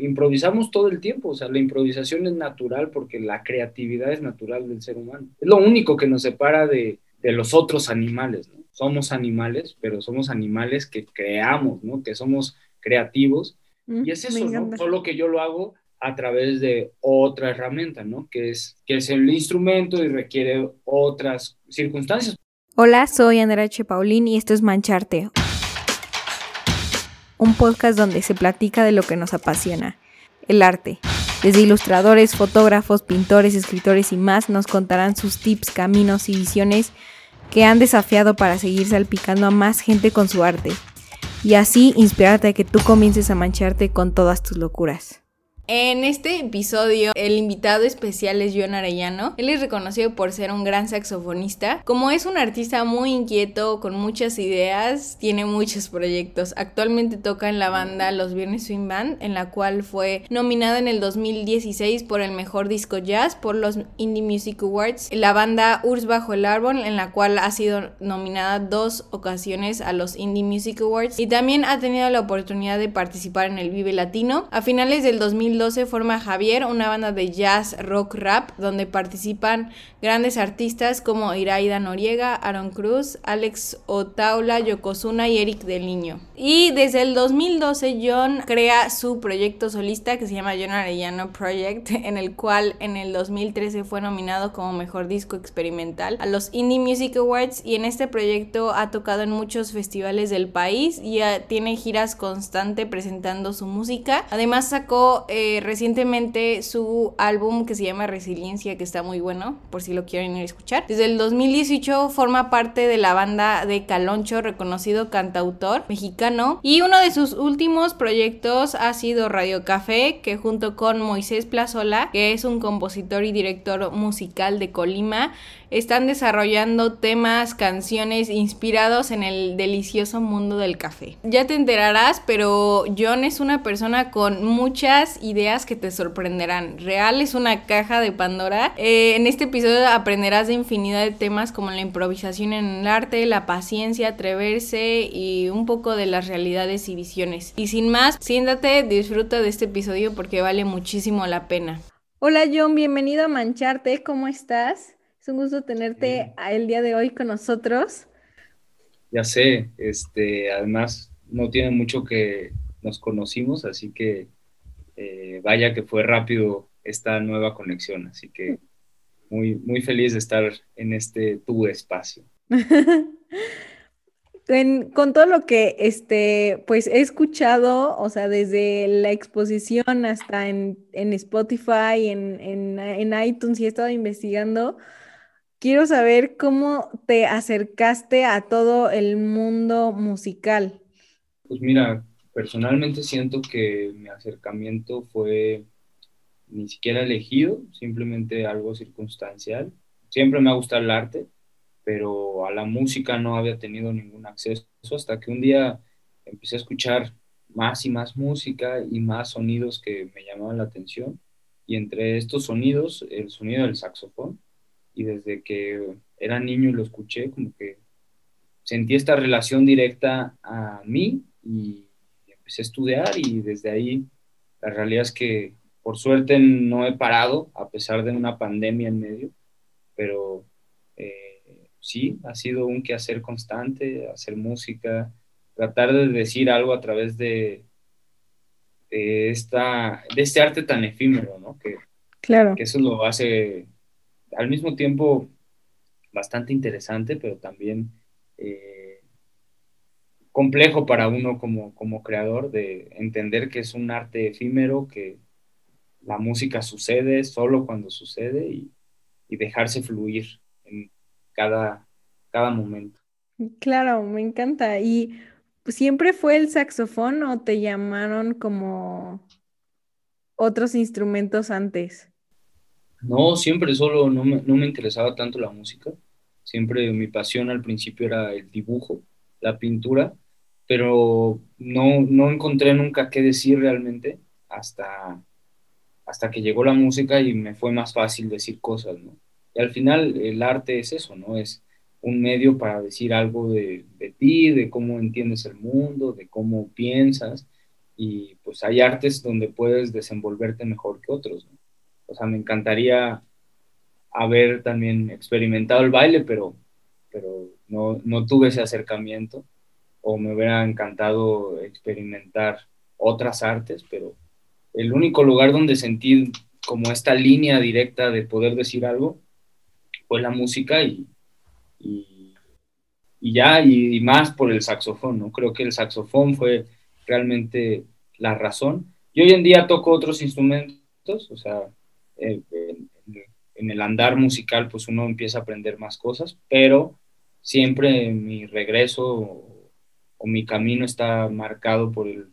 Improvisamos todo el tiempo, o sea, la improvisación es natural porque la creatividad es natural del ser humano. Es lo único que nos separa de, de los otros animales, ¿no? Somos animales, pero somos animales que creamos, ¿no? Que somos creativos. y es eso, ¿no? Solo que yo lo hago a través de otra herramienta, ¿no? Que es, que es el instrumento y requiere otras circunstancias. Hola, soy Andrea H. Paulín y esto es Mancharte, un podcast donde se platica de lo que nos apasiona, el arte. Desde ilustradores, fotógrafos, pintores, escritores y más nos contarán sus tips, caminos y visiones que han desafiado para seguir salpicando a más gente con su arte. Y así inspirarte a que tú comiences a mancharte con todas tus locuras. En este episodio, el invitado especial es John Arellano. Él es reconocido por ser un gran saxofonista. Como es un artista muy inquieto, con muchas ideas, tiene muchos proyectos. Actualmente toca en la banda Los Viernes Swing Band, en la cual fue nominada en el 2016 por el mejor disco jazz por los Indie Music Awards. La banda Urs Bajo el Árbol, en la cual ha sido nominada dos ocasiones a los Indie Music Awards. Y también ha tenido la oportunidad de participar en el Vive Latino. A finales del 2000 2012 forma Javier, una banda de jazz, rock, rap, donde participan grandes artistas como Iraida Noriega, Aaron Cruz, Alex Otaula, Yokozuna y Eric Del Niño. Y desde el 2012 John crea su proyecto solista que se llama John Arellano Project, en el cual en el 2013 fue nominado como mejor disco experimental a los Indie Music Awards y en este proyecto ha tocado en muchos festivales del país y tiene giras constante presentando su música. Además sacó eh, eh, recientemente su álbum que se llama Resiliencia, que está muy bueno, por si lo quieren ir a escuchar. Desde el 2018 forma parte de la banda de Caloncho, reconocido cantautor mexicano. Y uno de sus últimos proyectos ha sido Radio Café, que junto con Moisés Plazola, que es un compositor y director musical de Colima, están desarrollando temas, canciones inspirados en el delicioso mundo del café. Ya te enterarás, pero John es una persona con muchas ideas que te sorprenderán. Real es una caja de Pandora. Eh, en este episodio aprenderás de infinidad de temas como la improvisación en el arte, la paciencia, atreverse y un poco de las realidades y visiones. Y sin más, siéntate, disfruta de este episodio porque vale muchísimo la pena. Hola John, bienvenido a Mancharte, ¿cómo estás? Es un gusto tenerte el día de hoy con nosotros. Ya sé, este, además no tiene mucho que nos conocimos, así que eh, vaya que fue rápido esta nueva conexión, así que muy, muy feliz de estar en este tu espacio. con todo lo que este, pues he escuchado, o sea, desde la exposición hasta en, Spotify, en, en, en iTunes y he estado investigando, quiero saber cómo te acercaste a todo el mundo musical. Pues mira, personalmente siento que mi acercamiento fue ni siquiera elegido, simplemente algo circunstancial. Siempre me ha gustado el arte, pero a la música no había tenido ningún acceso hasta que un día empecé a escuchar más y más música y más sonidos que me llamaban la atención. Y entre estos sonidos, el sonido del saxofón, y desde que era niño y lo escuché, como que sentí esta relación directa a mí y empecé a estudiar y desde ahí la realidad es que por suerte no he parado a pesar de una pandemia en medio, pero eh, sí, ha sido un quehacer constante, hacer música, tratar de decir algo a través de, de, esta, de este arte tan efímero, ¿no? Que, claro. que eso lo hace al mismo tiempo bastante interesante, pero también eh, complejo para uno como, como creador de entender que es un arte efímero, que la música sucede solo cuando sucede y, dejarse fluir en cada, cada momento. Claro, me encanta. ¿Y siempre fue el saxofón o te llamaron como otros instrumentos antes? No, siempre solo no me, no me interesaba tanto la música. Siempre mi pasión al principio era el dibujo, la pintura, pero no, no encontré nunca qué decir realmente hasta, hasta que llegó la música y me fue más fácil decir cosas, ¿no? Y al final el arte es eso, ¿no? Es un medio para decir algo de, de ti, de cómo entiendes el mundo, de cómo piensas. y pues hay artes donde puedes desenvolverte mejor que otros. O sea, me encantaría haber también experimentado el baile, pero, pero no, no tuve ese acercamiento o me hubiera encantado experimentar otras artes, pero el único lugar donde sentí como esta línea directa de poder decir algo fue la música y, y, ya, y, más por el saxofón, ¿no? Creo que el saxofón fue realmente la razón. Y hoy en día toco otros instrumentos, o sea, en, el andar musical pues uno empieza a aprender más cosas, pero siempre mi regreso o, mi camino está marcado por el,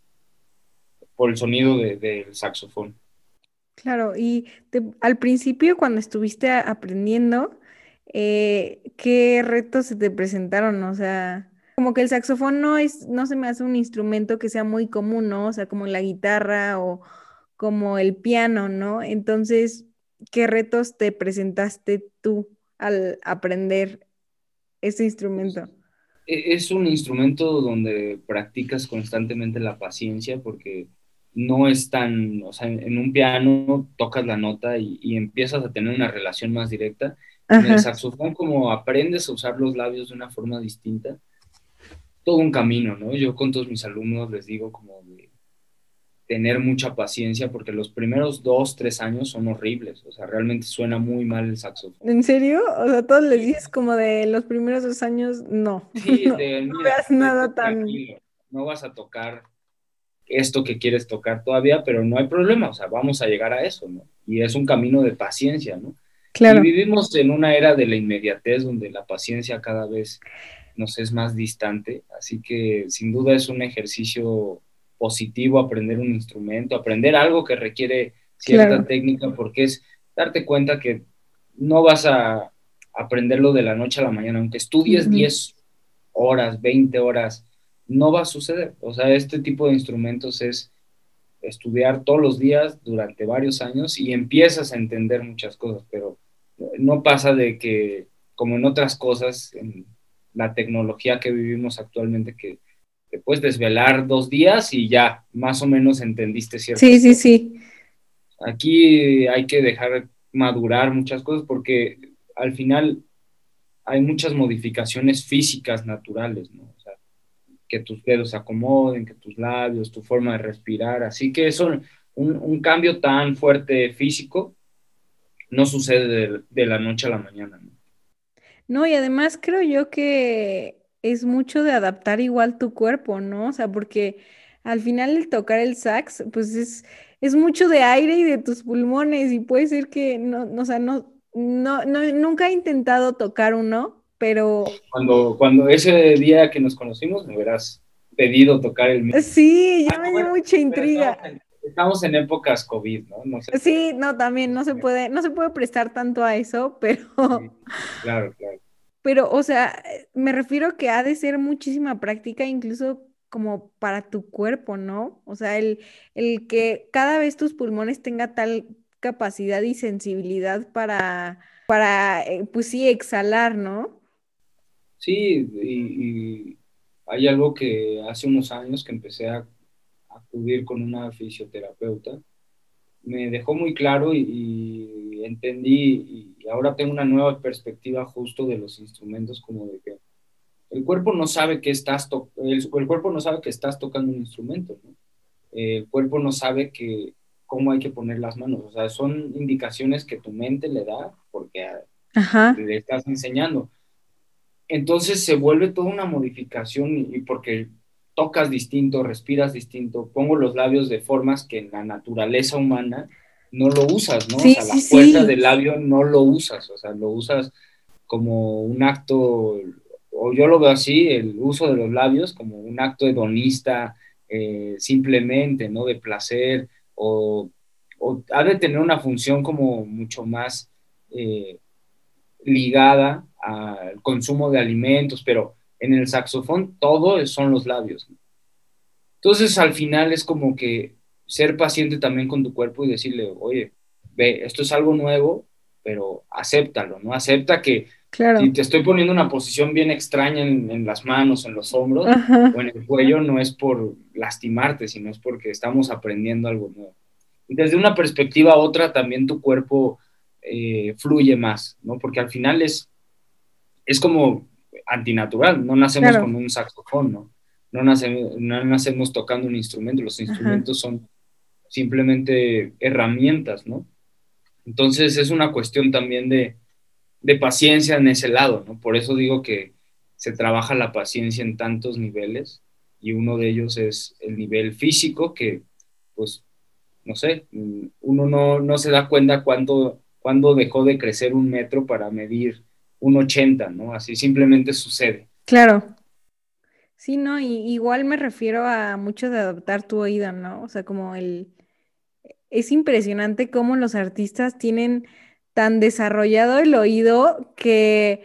por el sonido del saxofón. Claro, y al principio cuando estuviste aprendiendo, eh, ¿qué retos se te presentaron? O sea, como que el saxofón no es, no se me hace un instrumento que sea muy común, ¿no? O sea, como la guitarra o como el piano, ¿no? Entonces, ¿qué retos te presentaste tú al aprender ese instrumento? E, es un instrumento donde practicas constantemente la paciencia porque no es tan, o sea, en un piano tocas la nota y, empiezas a tener una relación más directa. En el saxofón, como aprendes a usar los labios de una forma distinta, todo un camino, ¿no? Yo con todos mis alumnos les digo como tener mucha paciencia porque los primeros dos, tres años son horribles, o sea, realmente suena muy mal el saxofón. ¿En serio? O sea, todos les dices como de los primeros dos años, no. Sí, no, veas nada tan... No vas a tocar esto que quieres tocar todavía, pero no hay problema, o sea, vamos a llegar a eso, ¿no? Y es un camino de paciencia, ¿no? Claro. Y vivimos en una era de la inmediatez donde la paciencia cada vez nos es más distante, así que sin duda es un ejercicio positivo aprender un instrumento, aprender algo que requiere cierta técnica, porque es darte cuenta que no vas a aprenderlo de la noche a la mañana, aunque estudies 10 horas, 20 horas, no va a suceder. O sea, este tipo de instrumentos es estudiar todos los días durante varios años y empiezas a entender muchas cosas, pero no pasa de que, como en otras cosas, en la tecnología que vivimos actualmente, que te puedes desvelar dos días y ya más o menos entendiste ciertas Sí, sí, sí. Aquí hay que dejar madurar muchas cosas porque al final hay muchas modificaciones físicas naturales, ¿no? O sea, que tus dedos se acomoden, que tus labios, tu forma de respirar. Así que eso, un, un cambio tan fuerte físico no sucede de, de la noche a la mañana, ¿no? No, y además creo yo que es mucho de adaptar igual tu cuerpo, ¿no? O sea, porque al final el tocar el sax, pues es, es mucho de aire y de tus pulmones y puede ser que no, no o sea, no, no, nunca he intentado tocar uno, pero... Cuando, cuando ese día que nos conocimos me hubieras pedido tocar el mío. Sí, ya me dio mucha intriga. Estamos en, épocas COVID, ¿no? sí, no, también no se puede, no se puede prestar tanto a eso, pero... claro, claro. Pero, o sea, me refiero que ha de ser muchísima práctica, incluso como para tu cuerpo, ¿no? O sea, el, el que cada vez tus pulmones tenga tal capacidad y sensibilidad para, para eh, pues sí, exhalar, ¿no? Sí, y, hay algo que hace unos años que empecé a acudir con una fisioterapeuta, me dejó muy claro y, entendí y ahora tengo una nueva perspectiva justo de los instrumentos como de que el cuerpo no sabe que estás el, cuerpo no sabe que estás tocando un instrumento, el cuerpo no sabe que cómo hay que poner las manos, o sea, son indicaciones que tu mente le da porque le estás enseñando. Entonces se vuelve toda una modificación y porque tocas distinto, respiras distinto, pongo los labios de formas que en la naturaleza humana no lo usas, ¿no? o sea, la fuerza del labio no lo usas, o sea, lo usas como un acto, o yo lo veo así, el uso de los labios como un acto hedonista, eh, simplemente, ¿no? De placer, o, ha de tener una función como mucho más eh, ligada al consumo de alimentos, pero en el saxofón todo son los labios. Entonces al final es como que ser paciente también con tu cuerpo y decirle, oye, ve, esto es algo nuevo, pero acéptalo, ¿no? Acepta que Claro. Si te estoy poniendo una posición bien extraña en, las manos, en los hombros o en el cuello, no es por lastimarte, sino es porque estamos aprendiendo algo nuevo. Y desde una perspectiva a otra, también tu cuerpo eh, fluye más, ¿no? Porque al final es, es como antinatural, no nacemos con un saxofón, ¿no? No nacemos, no nacemos tocando un instrumento, los instrumentos son simplemente herramientas, ¿no? Entonces es una cuestión también de, de paciencia en ese lado, ¿no? Por eso digo que se trabaja la paciencia en tantos niveles y uno de ellos es el nivel físico que, pues, no sé, uno no, no se da cuenta cuándo, cuándo dejó de crecer un metro para medir un 80, ¿no? Así simplemente sucede. Claro. Sí, no, y igual me refiero a mucho de adaptar tu oído, ¿no? O sea, como el... Es impresionante cómo los artistas tienen tan desarrollado el oído que,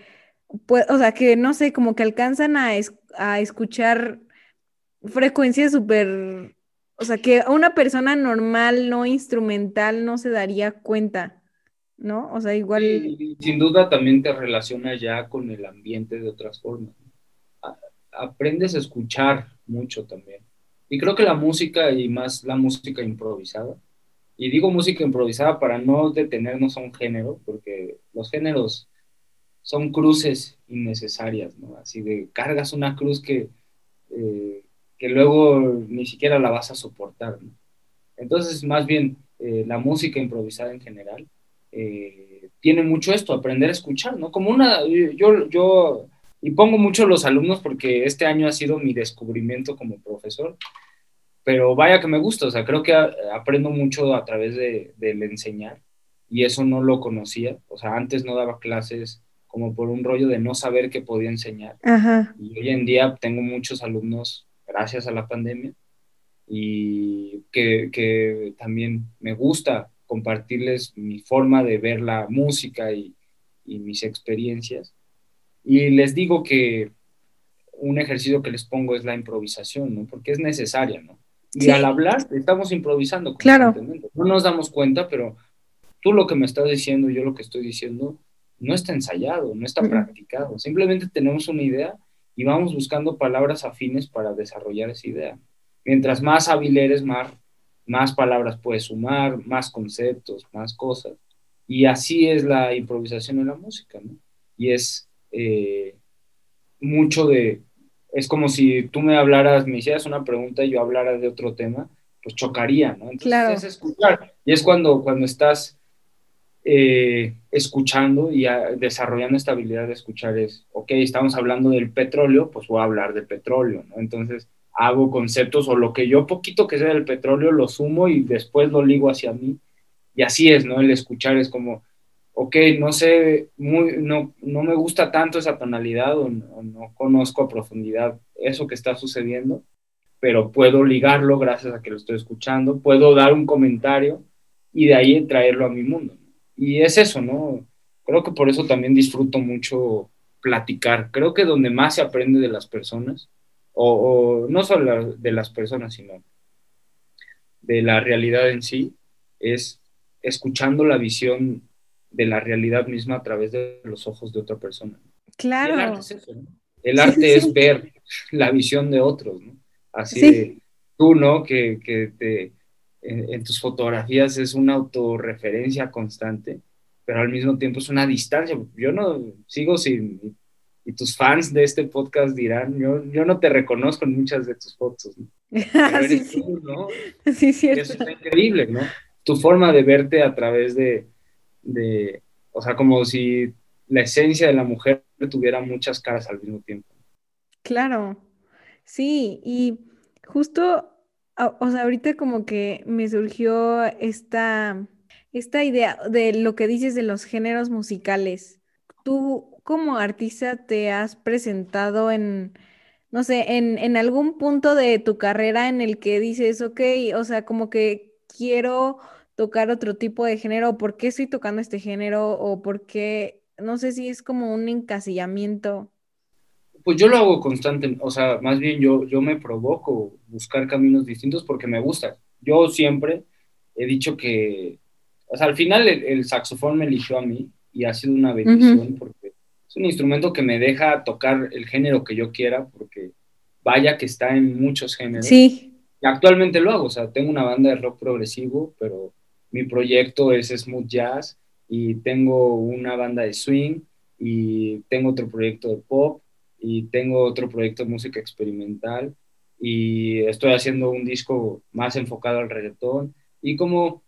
pues, o sea, que no sé, como que alcanzan a, a escuchar frecuencias súper, o sea, que una persona normal, no instrumental, no se daría cuenta. ¿no? O sea, igual... sin duda también te relaciona ya con el ambiente de otras formas. aprendes a escuchar mucho también. Y creo que la música, y más la música improvisada, y digo música improvisada para no detenernos a un género, porque los géneros son cruces innecesarias, ¿no? Así de cargas una cruz que, eh, que luego ni siquiera la vas a soportar, ¿no? Entonces, más bien, eh, la música improvisada en general eh, tiene mucho esto, aprender a escuchar, ¿no? Como una, yo, yo, y pongo mucho los alumnos porque este año ha sido mi descubrimiento como profesor, pero vaya que me gusta, o sea, creo que aprendo mucho a través de, del enseñar y eso no lo conocía, o sea, antes no daba clases como por un rollo de no saber qué podía enseñar. Y hoy en día tengo muchos alumnos gracias a la pandemia y que, que también me gusta compartirles mi forma de ver la música y, mis experiencias. Y les digo que un ejercicio que les pongo es la improvisación, ¿no? Porque es necesaria, ¿no? Y al hablar estamos improvisando. Claro. No nos damos cuenta, pero tú lo que me estás diciendo, yo lo que estoy diciendo, no está ensayado, no está practicado. Simplemente tenemos una idea y vamos buscando palabras afines para desarrollar esa idea. Mientras más hábil eres, más más palabras puedes sumar, más conceptos, más cosas. Y así es la improvisación en la música, ¿no? Y es eh, mucho de, es como si tú me hablaras, me hicieras una pregunta y yo hablara de otro tema, pues chocaría, ¿no? Entonces claro. es escuchar. Y es cuando, cuando estás eh, escuchando y desarrollando esta habilidad de escuchar es, ok, estamos hablando del petróleo, pues voy a hablar de petróleo, ¿no? Entonces hago conceptos o lo que yo poquito que sea del petróleo lo sumo y después lo ligo hacia mí. Y así es, ¿no? El escuchar es como, ok, no sé, muy, no, no me gusta tanto esa tonalidad o no, conozco a profundidad eso que está sucediendo, pero puedo ligarlo gracias a que lo estoy escuchando, puedo dar un comentario y de ahí traerlo a mi mundo. Y es eso, ¿no? Creo que por eso también disfruto mucho platicar. Creo que donde más se aprende de las personas o, no solo de las personas, sino de la realidad en sí, es escuchando la visión de la realidad misma a través de los ojos de otra persona. Claro. el arte es eso, ¿no? El arte es ver la visión de otros, ¿no? Así de tú, ¿no? Que, que te, en, en, tus fotografías es una autorreferencia constante, pero al mismo tiempo es una distancia. Yo no sigo sin y tus fans de este podcast dirán, yo, yo no te reconozco en muchas de tus fotos, ¿no? sí, sí. ¿no? Sí, cierto. Eso es increíble, ¿no? Tu forma de verte a través de, de, o sea, como si la esencia de la mujer tuviera muchas caras al mismo tiempo. Claro, sí, y justo, o sea, ahorita como que me surgió esta, esta idea de lo que dices de los géneros musicales. ¿Tú como artista te has presentado en, no sé, en, algún punto de tu carrera en el que dices, ok, o sea, como que quiero tocar otro tipo de género, ¿por qué estoy tocando este género? O por qué, no sé si es como un encasillamiento. Pues yo lo hago constante, o sea, más bien yo, yo me provoco buscar caminos distintos porque me gusta. Yo siempre he dicho que, o sea, al final el, saxofón me eligió a mí y ha sido una bendición porque es un instrumento que me deja tocar el género que yo quiera, porque vaya que está en muchos géneros. Sí. Y actualmente lo hago, o sea, tengo una banda de rock progresivo, pero mi proyecto es smooth jazz y tengo una banda de swing y tengo otro proyecto de pop y tengo otro proyecto de música experimental y estoy haciendo un disco más enfocado al reggaetón y como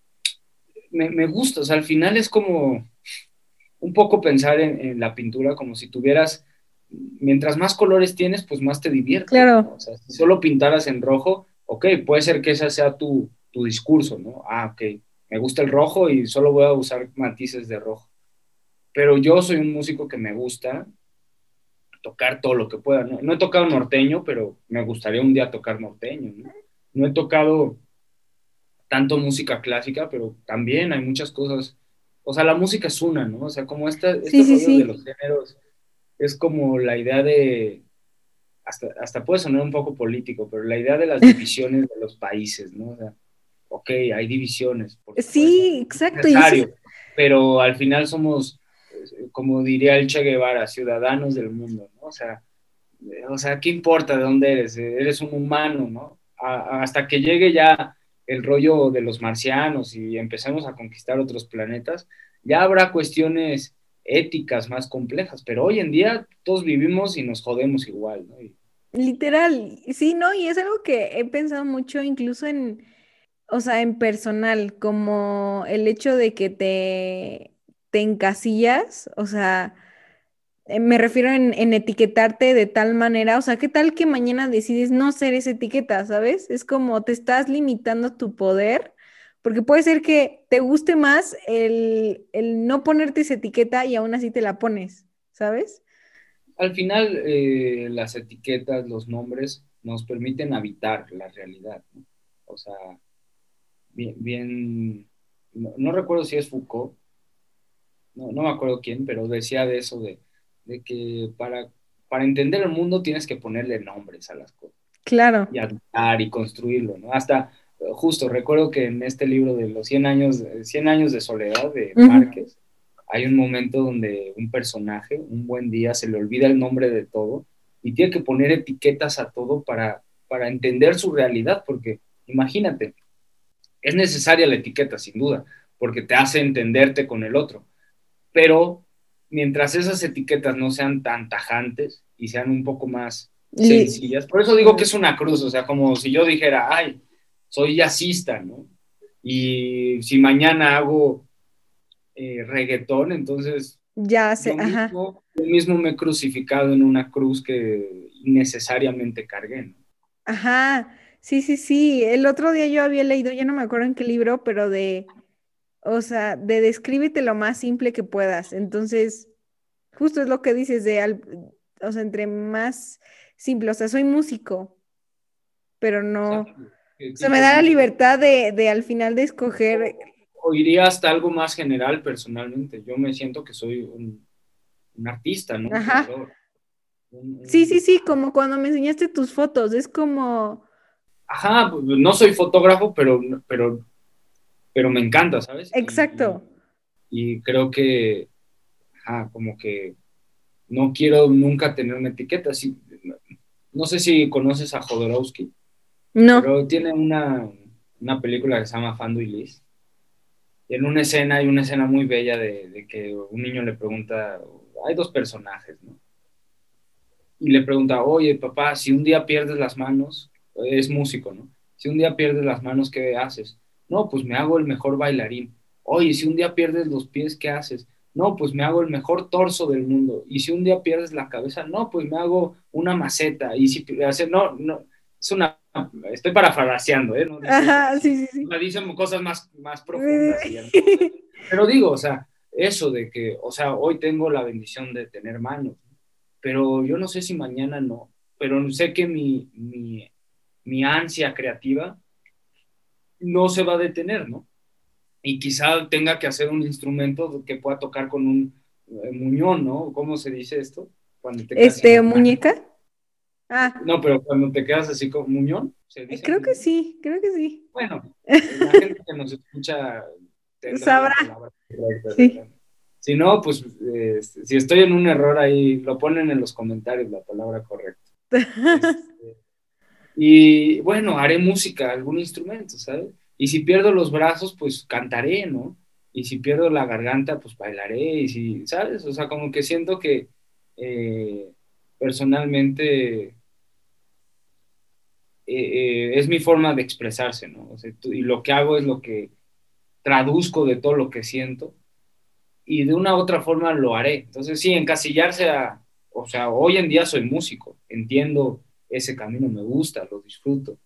me, me gusta, o sea, al final es como un poco pensar en, la pintura como si tuvieras, mientras más colores tienes, pues más te diviertes. Claro. O sea, si solo pintaras en rojo, ok, puede ser que ese sea tu, tu discurso, ¿no? Ah, ok, me gusta el rojo y solo voy a usar matices de rojo. Pero yo soy un músico que me gusta tocar todo lo que pueda. No, no he tocado norteño, pero me gustaría un día tocar norteño. ¿no? no he tocado tanto música clásica, pero también hay muchas cosas o sea, la música es una, ¿no? O sea, como esta, este de los géneros es como la idea de, hasta, hasta puede sonar un poco político, pero la idea de las divisiones de los países, ¿no? O sea, ok, hay divisiones. Sí, exacto. Pero al final somos, como diría el Che Guevara, ciudadanos del mundo, ¿no? O sea, o sea, ¿qué importa de dónde eres? Eres un humano, ¿no? hasta que llegue ya el rollo de los marcianos y empecemos a conquistar otros planetas, ya habrá cuestiones éticas más complejas, pero hoy en día todos vivimos y nos jodemos igual, ¿no? Literal, sí, ¿no? Y es algo que he pensado mucho incluso en, o sea, en personal, como el hecho de que te, te encasillas, o sea, eh, me refiero en, etiquetarte de tal manera, o sea, ¿qué tal que mañana decides no ser esa etiqueta, ¿sabes? Es como te estás limitando tu poder, porque puede ser que te guste más el, no ponerte esa etiqueta y aún así te la pones, ¿sabes? Al final, eh, las etiquetas, los nombres, nos permiten habitar la realidad, ¿no? O sea, bien, bien no, recuerdo si es Foucault, no, no me acuerdo quién, pero decía de eso de de que para, para entender el mundo tienes que ponerle nombres a las cosas. Claro. Y habitar y construirlo, ¿no? Hasta, justo, recuerdo que en este libro de los 100 años, 100 años de soledad de Márquez, hay un momento donde un personaje, un buen día, se le olvida el nombre de todo y tiene que poner etiquetas a todo para, para entender su realidad, porque imagínate, es necesaria la etiqueta, sin duda, porque te hace entenderte con el otro, pero mientras esas etiquetas no sean tan tajantes y sean un poco más sencillas, por eso digo que es una cruz, o sea, como si yo dijera, ay, soy jazzista, ¿no? Y si mañana hago eh, reggaetón, entonces ya sé, yo mismo, yo mismo me he crucificado en una cruz que innecesariamente cargué, ¿no? Ajá, sí, sí, sí. El otro día yo había leído, ya no me acuerdo en qué libro, pero de o sea, de descríbete lo más simple que puedas. Entonces, justo es lo que dices de, o sea, entre más simple, o sea, soy músico, pero no, o sea, me da la libertad de, al final de escoger. O iría hasta algo más general personalmente. Yo me siento que soy un, artista, ¿no? Ajá. Sí, sí, sí, como cuando me enseñaste tus fotos, es como... Ajá, no soy fotógrafo, pero, pero pero me encanta, ¿sabes? Exacto. Y, creo que, ajá, como que no quiero nunca tener una etiqueta. así no sé si conoces a Jodorowsky. No. Pero tiene una, una película que se llama Fando y Liz. Y en una escena, hay una escena muy bella de, de, que un niño le pregunta, hay dos personajes, ¿no? Y le pregunta, oye, papá, si un día pierdes las manos, es músico, ¿no? Si un día pierdes las manos, ¿qué haces? No, pues me hago el mejor bailarín. Oye, si un día pierdes los pies, ¿qué haces? No, pues me hago el mejor torso del mundo. Y si un día pierdes la cabeza, no, pues me hago una maceta. Y si hace, no, no, es una, estoy parafraseando, ¿eh? Ajá, sí, sí, sí. Me dicen cosas más, más profundas. pero digo, o sea, eso de que, o sea, hoy tengo la bendición de tener manos, pero yo no sé si mañana no, pero sé que mi, mi, mi ansia creativa no se va a detener, ¿no? Y quizá tenga que hacer un instrumento que pueda tocar con un eh, muñón, ¿no? ¿Cómo se dice esto? Cuando te este, muñeca. Ah. No, pero cuando te quedas así con muñón. creo que sí, creo que sí. Bueno, la gente que nos escucha sabrá. Sí. Si no, pues este, si estoy en un error ahí, lo ponen en los comentarios la palabra correcta. Este, y bueno, haré música, algún instrumento, ¿sabes? Y si pierdo los brazos, pues cantaré, ¿no? Y si pierdo la garganta, pues bailaré, y si, ¿sabes? O sea, como que siento que eh, personalmente eh, eh, es mi forma de expresarse, ¿no? y lo que hago es lo que traduzco de todo lo que siento y de una u otra forma lo haré. Entonces, sí, encasillarse a, o sea, hoy en día soy músico, entiendo ese camino, me gusta, lo disfruto.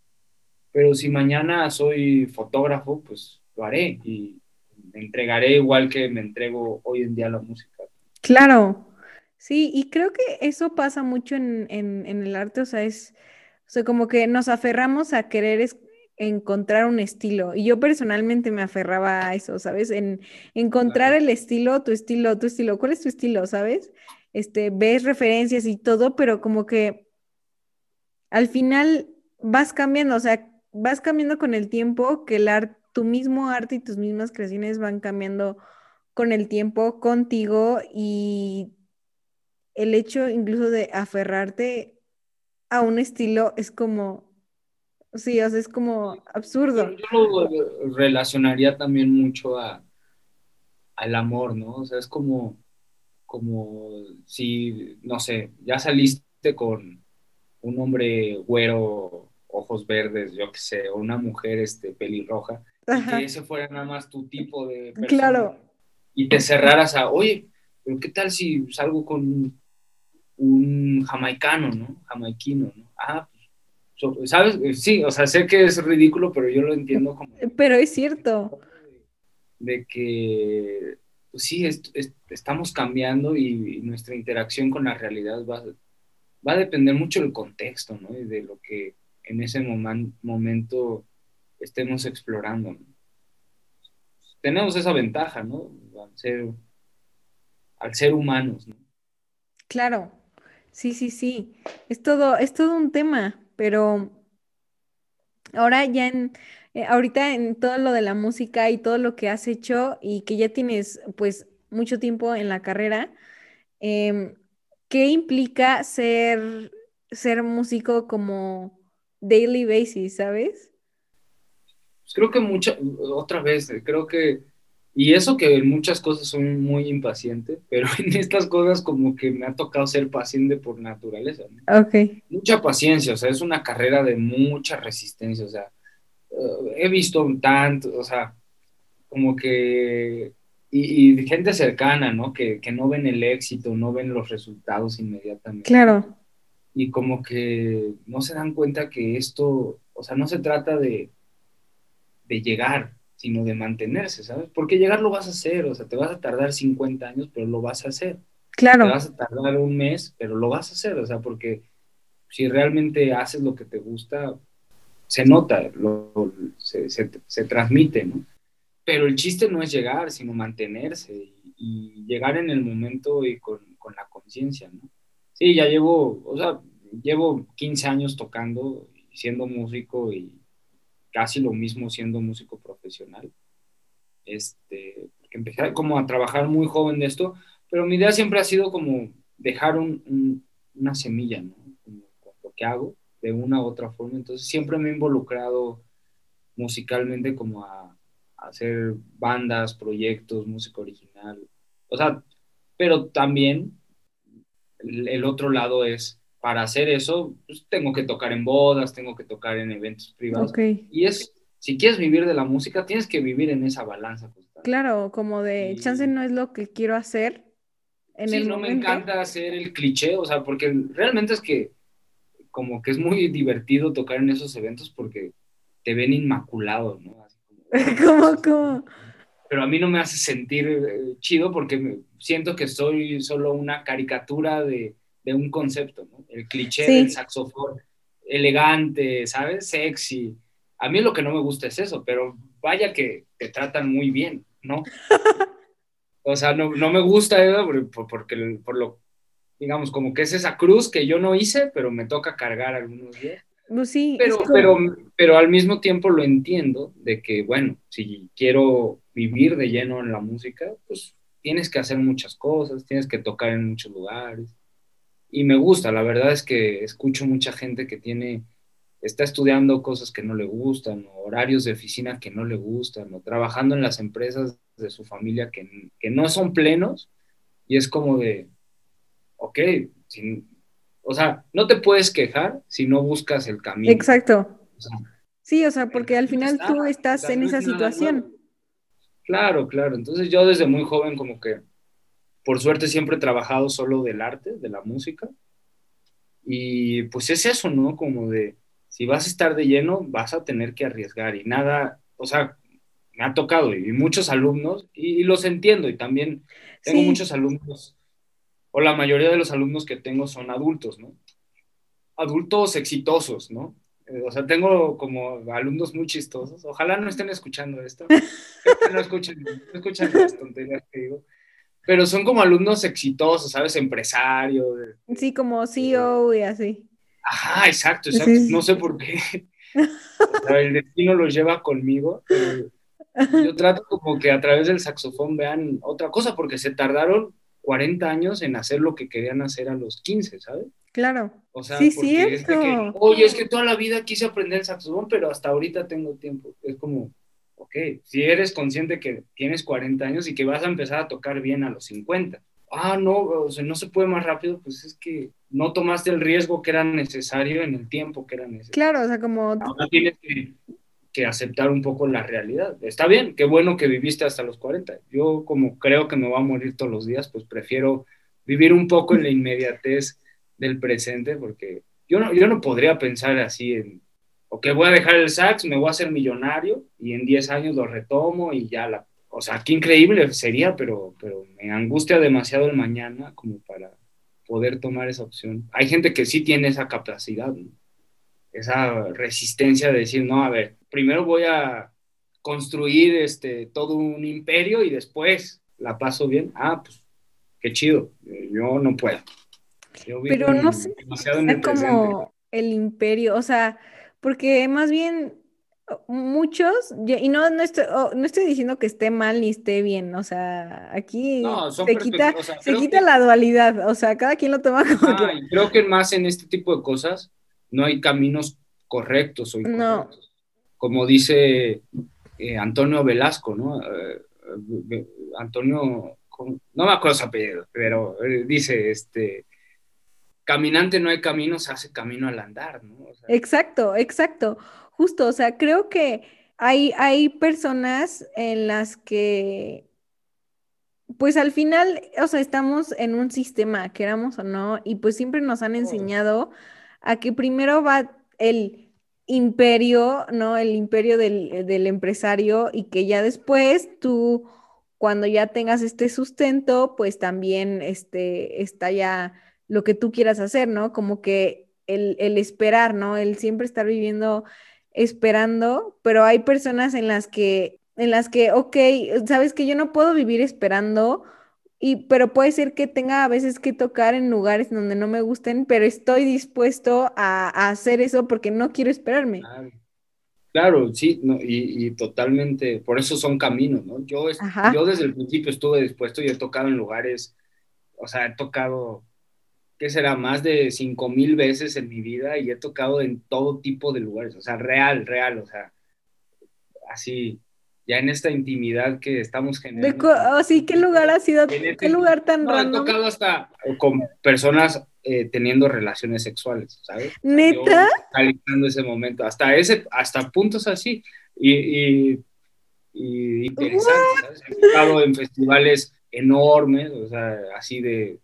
Pero si mañana soy fotógrafo, pues lo haré y me entregaré igual que me entrego hoy en día a la música. Claro, sí, y creo que eso pasa mucho en, el arte, o sea, es, o sea, como que nos aferramos a querer encontrar un estilo. Y yo personalmente me aferraba a eso, ¿sabes? En encontrar el estilo, tu estilo, tu estilo. ¿Cuál es tu estilo, sabes? Este, ves referencias y todo, pero como que al final vas cambiando, o sea, vas cambiando con el tiempo, que el arte, tu mismo arte y tus mismas creaciones van cambiando con el tiempo contigo y el hecho incluso de aferrarte a un estilo es como, sí, o sea, es como absurdo. Yo lo relacionaría también mucho a, al amor, ¿no? O sea, es como, como si, no sé, ya saliste con un hombre güero, ojos verdes, yo qué sé, o una mujer este, pelirroja, y que ese fuera nada más tu tipo de persona. Claro. Y te cerraras a, oye, pero ¿qué tal si salgo con un jamaicano, ¿no? Jamaiquino, ¿no? Ah, pues, ¿sabes? Sí, o sea, sé que es ridículo, pero yo lo entiendo como... Pero es cierto. De que, pues sí, estamos cambiando y, nuestra interacción con la realidad va, va a depender mucho del contexto, ¿no? Y de lo que en ese momento estemos explorando. Tenemos esa ventaja, ¿no? Al ser, humanos, ¿no? Claro, sí, sí, sí. Es todo, es todo un tema, pero ahora ya en, eh, ahorita en todo lo de la música y todo lo que has hecho y que ya tienes pues mucho tiempo en la carrera, em, ¿qué implica ser, ser músico como daily basis, sabes? Pues creo que mucha, otra vez, creo que, y eso que en muchas cosas soy muy impaciente, pero en estas cosas como que me ha tocado ser paciente por naturaleza. Mucha paciencia, o sea, es una carrera de mucha resistencia, o sea, eh, he visto tanto, o sea, como que y, gente cercana, ¿no? Que, que, no ven el éxito, no ven los resultados inmediatamente. Claro. Y como que no se dan cuenta que esto, o sea, no se trata de, de llegar, sino de mantenerse, ¿sabes? Porque llegar lo vas a hacer, o sea, te vas a tardar 50 años, pero lo vas a hacer. Claro. Te vas a tardar un mes, pero lo vas a hacer, o sea, porque si realmente haces lo que te gusta, se nota, lo, se, se, se transmite, ¿no? Pero el chiste no es llegar, sino mantenerse y, llegar en el momento y con, con la conciencia, ¿no? Sí, ya llevo, o sea, llevo 15 años tocando y siendo músico y casi lo mismo siendo músico profesional. Este, empecé como a trabajar muy joven de esto, pero mi idea siempre ha sido como dejar un, una semilla, ¿no? Como, lo que hago de una u otra forma. Entonces siempre me he involucrado musicalmente como a, hacer bandas, proyectos, música original. O sea, pero también el, otro lado es, para hacer eso, pues tengo que tocar en bodas, tengo que tocar en eventos privados. Y es, si quieres vivir de la música, tienes que vivir en esa balanza. Claro, como de, chance no es lo que quiero hacer. En sí, no me encanta hacer el cliché, o sea, porque realmente es que como que es muy divertido tocar en esos eventos porque te ven inmaculado, ¿no? ¿Cómo, cómo? Pero a mí no me hace sentir eh, chido porque siento que soy solo una caricatura de, un concepto, ¿no? El cliché del saxofón, elegante, ¿sabes? Sexy. A mí lo que no me gusta es eso, pero vaya que te tratan muy bien, ¿no? o sea, no, me gusta eso porque, por lo, digamos, como que es esa cruz que yo no hice, pero me toca cargar algunos días. Pues sí, pero, pero, pero al mismo tiempo lo entiendo de que, bueno, si quiero vivir de lleno en la música, pues tienes que hacer muchas cosas, tienes que tocar en muchos lugares. Y me gusta, la verdad es que escucho mucha gente que tiene, está estudiando cosas que no le gustan, o horarios de oficina que no le gustan, o trabajando en las empresas de su familia que, que no son plenos, y es como de, ok, o sea, no te puedes quejar si no buscas el camino. Exacto. sí, o sea, porque al final tú estás en esa situación. Claro, claro. Entonces yo desde muy joven como que, por suerte, siempre he trabajado solo del arte, de la música. Y pues es eso, ¿no? Como de, si vas a estar de lleno, vas a tener que arriesgar y nada, o sea, me ha tocado y muchos alumnos, y, los entiendo, y también tengo muchos alumnos, o la mayoría de los alumnos que tengo son adultos, ¿no? Adultos exitosos, ¿no? o sea, tengo como alumnos muy chistosos. Ojalá no estén escuchando esto. no escuchen, no escuchen las tonterías que digo. Pero son como alumnos exitosos, ¿sabes? Empresarios. Sí, como CEO y así. Ajá, exacto, exacto. No sé por qué. el destino los lleva conmigo. yo trato como que a través del saxofón vean otra cosa, porque se tardaron 40 años en hacer lo que querían hacer a los 15, ¿sabes? Claro. O sea, sí, cierto. oye, es que toda la vida quise aprender el saxofón, pero hasta ahorita tengo tiempo. Es como, ok, si eres consciente que tienes 40 años y que vas a empezar a tocar bien a los 50. Ah, no, o sea, no se puede más rápido, pues es que no tomaste el riesgo que era necesario en el tiempo que era necesario. Claro, o sea, como... Ahora tienes que, que aceptar un poco la realidad. Está bien, qué bueno que viviste hasta los 40. Yo como creo que me voy a morir todos los días, pues prefiero vivir un poco en la inmediatez del presente, porque yo no, yo no podría pensar así en, ok, voy a dejar el sax, me voy a hacer millonario y en 10 años lo retomo y ya la... O sea, qué increíble sería, pero, pero me angustia demasiado el mañana como para poder tomar esa opción. Hay gente que sí tiene esa capacidad, esa resistencia de decir, no, a ver, primero voy a construir este, todo un imperio y después la paso bien. Ah, pues qué chido, yo no puedo. Pero no sé, es como el imperio, o sea, porque más bien muchos, y no, no, estoy, no estoy diciendo que esté mal ni esté bien, o sea, aquí se quita, se quita la dualidad, o sea, cada quien lo toma como Creo que más en este tipo de cosas no hay caminos correctos o incorrectos. Como dice eh, Antonio Velasco, ¿no? Eh, eh, Antonio, no me acuerdo su apellido, pero dice, este, caminante no hay camino, se hace camino al andar, ¿no? exacto, exacto. Justo, o sea, creo que hay, hay personas en las que, pues al final, o sea, estamos en un sistema, queramos o no, y pues siempre nos han enseñado a que primero va el imperio, ¿no? El imperio del, del empresario y que ya después tú, cuando ya tengas este sustento, pues también este, está ya lo que tú quieras hacer, ¿no? Como que el, esperar, ¿no? El siempre estar viviendo esperando, pero hay personas en las que, en las que, ok, sabes que yo no puedo vivir esperando, y, pero puede ser que tenga a veces que tocar en lugares donde no me gusten, pero estoy dispuesto a, hacer eso porque no quiero esperarme. Claro, sí, y, totalmente, por eso son caminos, ¿no? Yo, yo desde el principio estuve dispuesto y he tocado en lugares, o sea, he tocado que será? Más de cinco mil veces en mi vida y he tocado en todo tipo de lugares, o sea, real, real, o sea, así, ya en esta intimidad que estamos generando. Oh, sí, ¿qué lugar ha sido? ¿Qué este lugar tan no, He tocado hasta con personas eh, teniendo relaciones sexuales, ¿sabes? ¿Neta? Yo, ese momento, hasta ese, hasta puntos así, y, y, y interesantes, ¿sabes? He tocado en festivales enormes, o sea, así de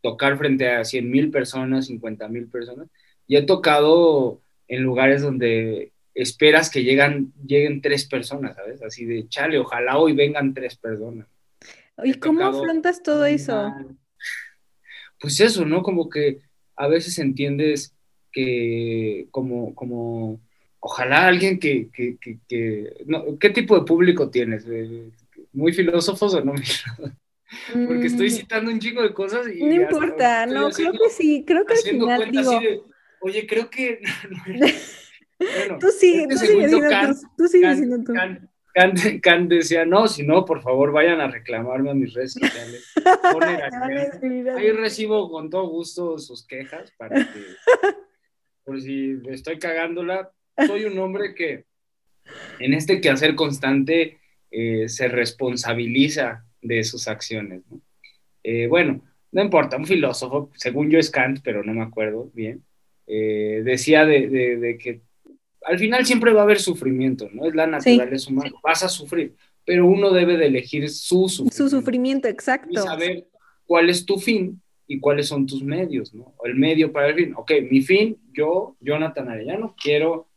tocar frente a 100 mil personas, 50 mil personas, y he tocado en lugares donde esperas que llegan, lleguen tres personas, ¿sabes? Así de, chale, ojalá hoy vengan tres personas. ¿Y cómo afrontas todo eso? Pues eso, ¿no? Como que a veces entiendes que como, como, ojalá alguien que, que, que, no, ¿qué tipo de público tienes? ¿Muy filósofos o no? Porque estoy mm. citando un chingo de cosas y... No importa, no, creo que sí, creo que al final digo... Oye, creo que... bueno, tú, sigue, este tú, sigue tú, tú sigues diciendo tú. Kant, decía, no, si no, por favor, vayan a reclamarme a mis redes sociales. Ahí recibo con todo gusto sus quejas para que, por si estoy cagándola, soy un hombre que en este quehacer constante eh, se responsabiliza de sus acciones. Eh, bueno, no importa, un filósofo, según yo es Kant, pero no me acuerdo bien, eh, decía de, que al final siempre va a haber sufrimiento, ¿no? Es la naturaleza humana, vas a sufrir, pero uno debe de elegir su sufrimiento. Su sufrimiento, exacto. Y saber cuál es tu fin y cuáles son tus medios, ¿no? El medio para el fin. Ok, mi fin, yo, Jonathan Arellano, quiero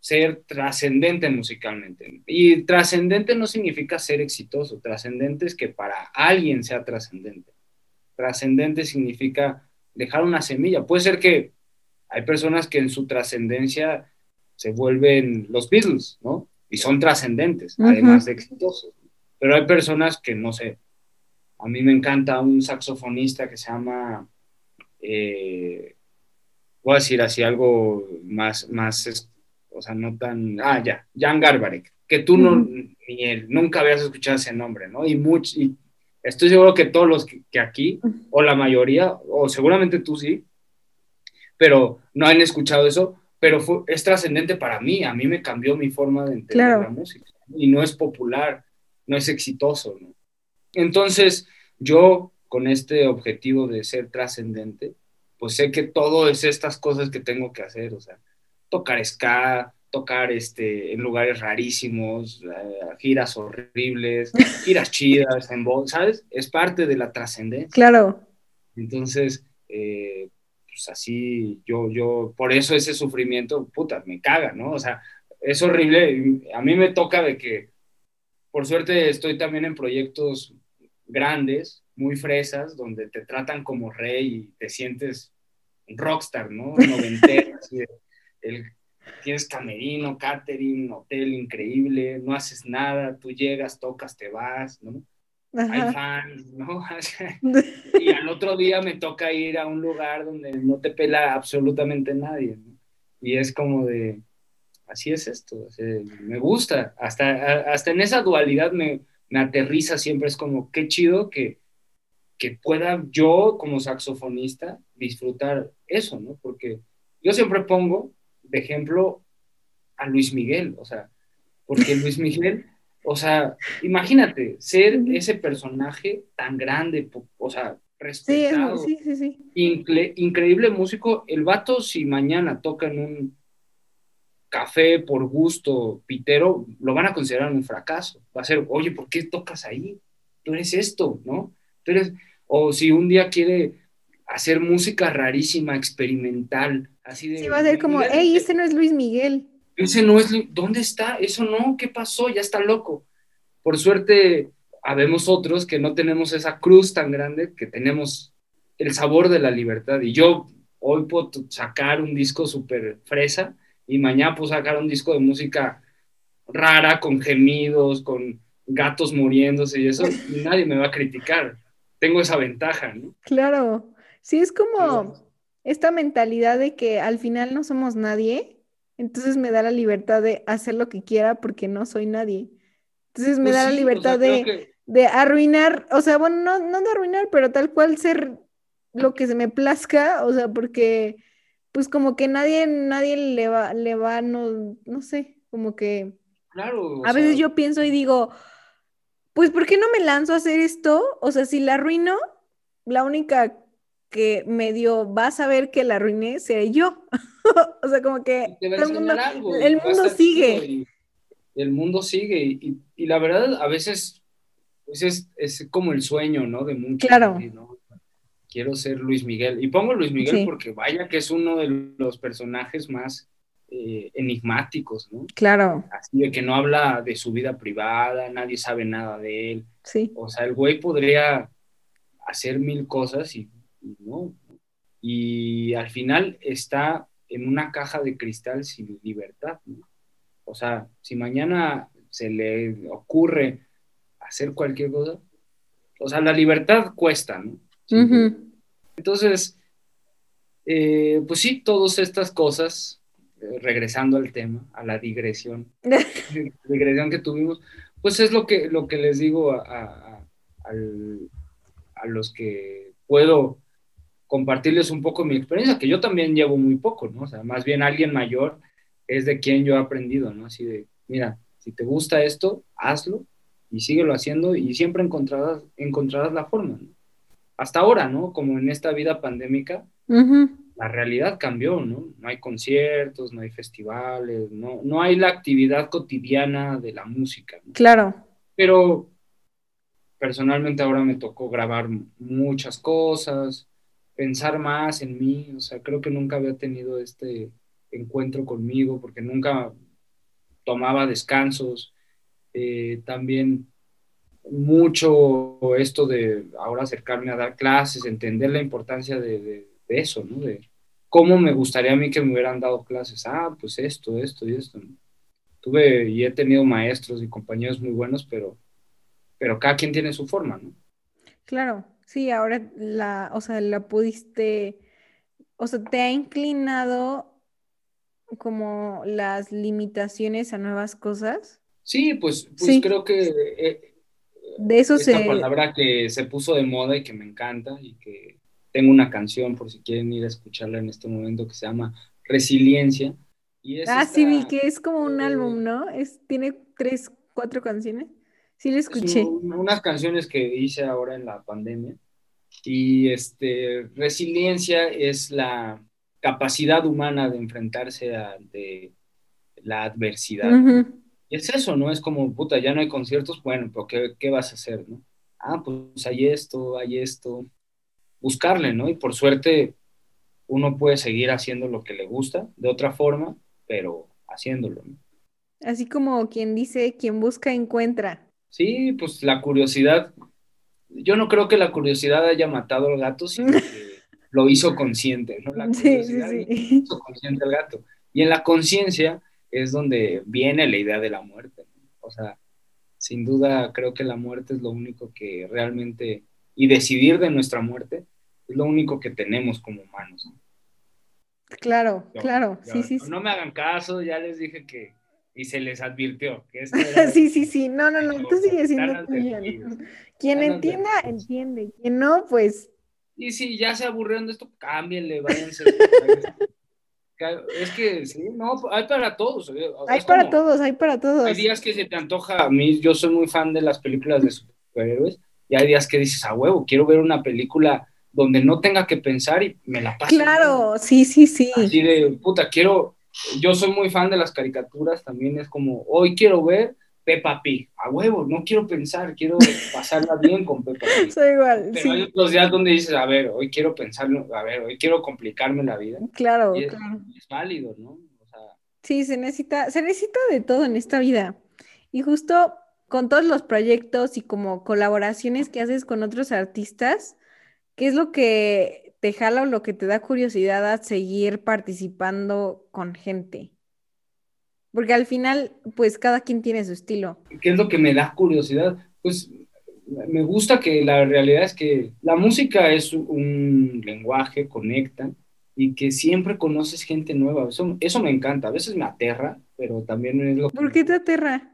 ser trascendente musicalmente. Y trascendente no significa ser exitoso, trascendente es que para alguien sea trascendente. Trascendente significa dejar una semilla. Puede ser que hay personas que en su trascendencia se vuelven los Beatles, ¿no? Y son trascendentes, además de exitosos. Pero hay personas que, no sé, a mí me encanta un saxofonista que se llama, eh, voy a decir así algo más, más o sea, no tan, ah, ya, Jan Garbarek, que tú no, ni él, nunca habías escuchado ese nombre, ¿no? Y, much, y estoy seguro que todos los que, aquí, o la mayoría, o seguramente tú sí, pero no han escuchado eso, pero fue, es trascendente para mí, a mí me cambió mi forma de entender la música, y no es popular, no es exitoso, ¿no? Entonces, yo con este objetivo de ser trascendente, pues sé que todas estas cosas que tengo que hacer, o sea, tocar ska, tocar este, en lugares rarísimos, eh, giras horribles, giras chidas, en ¿sabes? Es parte de la trascendencia. Claro. Entonces, eh, pues así, yo, yo, por eso ese sufrimiento, puta, me caga, ¿no? O sea, es horrible. A mí me toca de que, por suerte, estoy también en proyectos grandes, muy fresas, donde te tratan como rey y te sientes rockstar, ¿no? Noventero, así de, el, tienes camerino, catering, hotel increíble, no haces nada, tú llegas, tocas, te vas, ¿no? Hay fans, ¿no? y al otro día me toca ir a un lugar donde no te pela absolutamente nadie, ¿no? Y es como de, así es esto, me gusta, hasta, hasta en esa dualidad me, me aterriza siempre, es como, qué chido que, que pueda yo como saxofonista disfrutar eso, ¿no? Porque yo siempre pongo de ejemplo a Luis Miguel, o sea, porque Luis Miguel, o sea, imagínate ser ese personaje tan grande, o sea, respetado, sí, sí, sí, increíble músico, el vato si mañana toca en un café por gusto pitero, lo van a considerar un fracaso, va a ser, oye, ¿por qué tocas ahí? Tú eres esto, ¿no? Tú eres, o si un día quiere hacer música rarísima, experimental, así de... Sí, va a ser como, hey, ese no es Luis Miguel. Ese no es, ¿dónde está? Eso no, ¿qué pasó? Ya está loco. Por suerte, habemos otros que no tenemos esa cruz tan grande, que tenemos el sabor de la libertad. Y yo hoy puedo sacar un disco súper fresa y mañana puedo sacar un disco de música rara, con gemidos, con gatos muriéndose y eso, y nadie me va a criticar. Tengo esa ventaja, ¿no? Claro. Sí, es como esta mentalidad de que al final no somos nadie, entonces me da la libertad de hacer lo que quiera porque no soy nadie. Entonces me pues da la libertad de, de, arruinar, o sea, bueno, no, no de arruinar, pero tal cual ser lo que se me plazca, o sea, porque pues como que nadie, nadie le va, le va, no, no sé, como que... Claro. A veces yo pienso y digo, pues ¿por qué no me lanzo a hacer esto? O sea, si la arruino, la única que medio vas a ver que la arruiné seré yo. o sea, como que el mundo, sigue. el mundo sigue. Y, la verdad, a veces pues es, como el sueño, ¿no? De muchos. Claro. Quiero ser Luis Miguel. Y pongo Luis Miguel porque vaya que es uno de los personajes más eh, enigmáticos, ¿no? Claro. Así de que no habla de su vida privada, nadie sabe nada de él. Sí. O sea, el güey podría hacer mil cosas y ¿no? Y al final está en una caja de cristal sin libertad, O sea, si mañana se le ocurre hacer cualquier cosa, o sea, la libertad cuesta, ¿no? Entonces, eh, pues sí, todas estas cosas, eh, regresando al tema, a la digresión, digresión que tuvimos, pues es lo que, lo que les digo a, a los que puedo compartirles un poco mi experiencia, que yo también llevo muy poco, ¿no? O sea, más bien alguien mayor es de quien yo he aprendido, ¿no? Así de, mira, si te gusta esto, hazlo y síguelo haciendo y siempre encontrarás, encontrarás la forma, ¿no? Hasta ahora, ¿no? Como en esta vida pandémica, la realidad cambió, ¿no? No hay conciertos, no hay festivales, no, no hay la actividad cotidiana de la música. ¿no? Claro. Pero personalmente ahora me tocó grabar muchas cosas, pensar más en mí, o sea, creo que nunca había tenido este encuentro conmigo porque nunca tomaba descansos, eh, también mucho esto de ahora acercarme a dar clases, entender la importancia de, eso, ¿no? De cómo me gustaría a mí que me hubieran dado clases. Ah, pues esto, esto y esto. Tuve y he tenido maestros y compañeros muy buenos, pero, pero cada quien tiene su forma, ¿no? Claro, sí, ahora la, o sea, la pudiste, o sea, te ha inclinado como las limitaciones a nuevas cosas. Sí, pues, pues creo que eh, de eso esta palabra que se puso de moda y que me encanta y que tengo una canción por si quieren ir a escucharla en este momento que se llama Resiliencia. Y ah, sí, vi que es como un álbum, ¿no? Es, tiene tres, cuatro canciones. Sí, lo escuché. unas canciones que hice ahora en la pandemia. Y este, resiliencia es la, capacidad humana de enfrentarse ante la adversidad. Y es eso, ¿no? Es como, puta, ya no hay conciertos, bueno, pero ¿qué, vas a hacer, no? Ah, pues hay esto, hay esto. Buscarle, ¿no? Y por suerte uno puede seguir haciendo lo que le gusta de otra forma, pero haciéndolo, ¿no? Así como quien dice, quien busca encuentra. Sí, pues la curiosidad, yo no creo que la curiosidad haya matado al gato, sino que lo hizo consciente, ¿no? La curiosidad sí, sí, sí. hizo consciente al gato. Y en la conciencia es donde viene la idea de la muerte. O sea, sin duda creo que la muerte es lo único que realmente, y decidir de nuestra muerte, es lo único que tenemos como humanos. Claro, claro, sí, sí. No, me hagan caso, ya les dije que, y se les advirtió que esto sí, sí, sí, no, no, no, tú sigues siendo Quien entienda, entiende. Quien no, pues y si ya se aburrieron de esto, cámbienle, váyanse. es que sí, no, hay para todos. Hay para todos, hay para todos. Hay días que se te antoja, a mí yo soy muy fan de las películas de superhéroes, y hay días que dices, a huevo, quiero ver una película donde no tenga que pensar y me la pase. Claro, sí, sí, sí. Así de, puta, quiero, yo soy muy fan de las caricaturas, también es como, hoy quiero ver Peppa Pig. A huevo, no quiero pensar, quiero pasarla bien con Peppa Pig. Soy igual. Pero hay otros días donde dices, a ver, hoy quiero pensarlo, a ver, hoy quiero complicarme la vida. Claro, es, claro. Es válido, ¿no? sí, se necesita, se necesita de todo en esta vida. Y justo con todos los proyectos y como colaboraciones que haces con otros artistas, ¿qué es lo que te jala o lo que te da curiosidad a seguir participando con gente? Porque al final, pues cada quien tiene su estilo. ¿Qué es lo que me da curiosidad? Pues me gusta que la realidad es que la música es un lenguaje, conecta y que siempre conoces gente nueva. Eso, eso me encanta. A veces me aterra, pero también es lo que... ¿Por qué te aterra?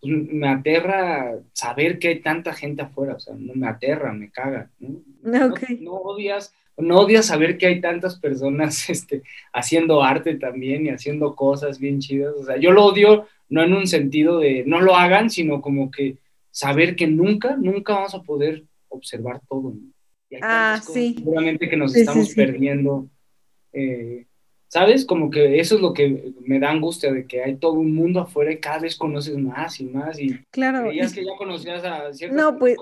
Pues me aterra saber que hay tanta gente afuera, o sea, no me aterra, me caga. ¿no? no odias no odias saber que hay tantas personas este, haciendo arte también y haciendo cosas bien chidas. O sea, yo lo odio no en un sentido de no lo hagan, sino como que saber que nunca, nunca vamos a poder observar todo. ah, sí. Seguramente que nos estamos perdiendo. Eh, ¿Sabes? Como que eso es lo que me da angustia de que hay todo un mundo afuera y cada vez conoces más y más y claro. creías que ya conocías a ciertas No, pues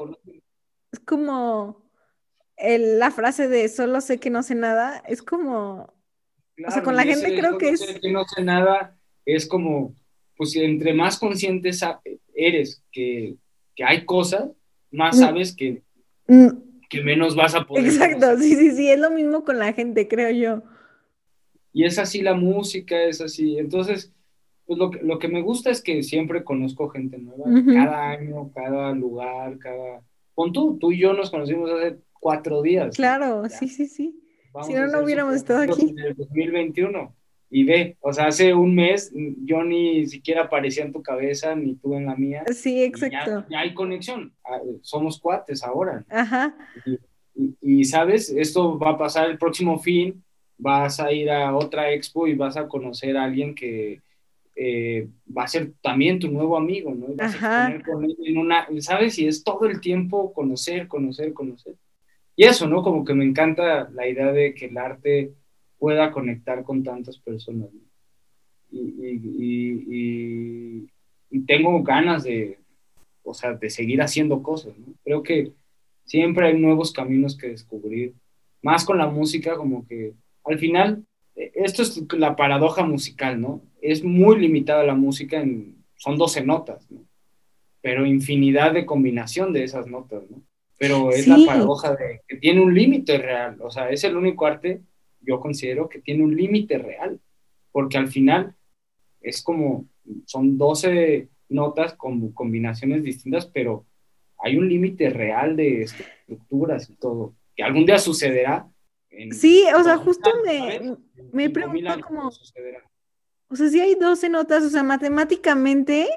es como la frase de solo sé que no sé nada es como, o sea, con la gente creo que es... que no sé nada es como, pues entre más consciente eres que, hay cosas, más mm. sabes que, mm. que menos vas a poder. Exacto, sí, sí, sí, es lo mismo con la gente, creo yo. Y es así la música, es así. Entonces, pues lo que, lo que me gusta es que siempre conozco gente nueva, cada año, cada lugar, cada... Pon tú, tú y yo nos conocimos hace cuatro días. Claro, sí, sí, sí. si no, no hubiéramos estado aquí. En el 2021. y ve, o sea, hace un mes yo ni siquiera aparecía en tu cabeza, ni tú en la mía. Sí, exacto. Ya, hay conexión, ah, somos cuates ahora. Ajá. Y, sabes, esto va a pasar el próximo fin, vas a ir a otra expo y vas a conocer a alguien que eh, va a ser también tu nuevo amigo, ¿no? Ajá. en una, ¿sabes? Y es todo el tiempo conocer, conocer, conocer. Y eso, ¿no? Como que me encanta la idea de que el arte pueda conectar con tantas personas. Y, tengo ganas de, o sea, de seguir haciendo cosas. Creo que siempre hay nuevos caminos que descubrir, más con la música, como que al final, esto es la paradoja musical, ¿no? Es muy limitada la música, en, son 12 notas, ¿no? Pero infinidad de combinación de esas notas, ¿no? Pero es la paradoja de que tiene un límite real, o sea, es el único arte yo considero que tiene un límite real, porque al final es como, son 12 notas con combinaciones distintas, pero hay un límite real de estructuras y todo, que algún día sucederá. sí, o sea, justo me, me pregunto cómo... O sea, si hay 12 notas, o sea, matemáticamente...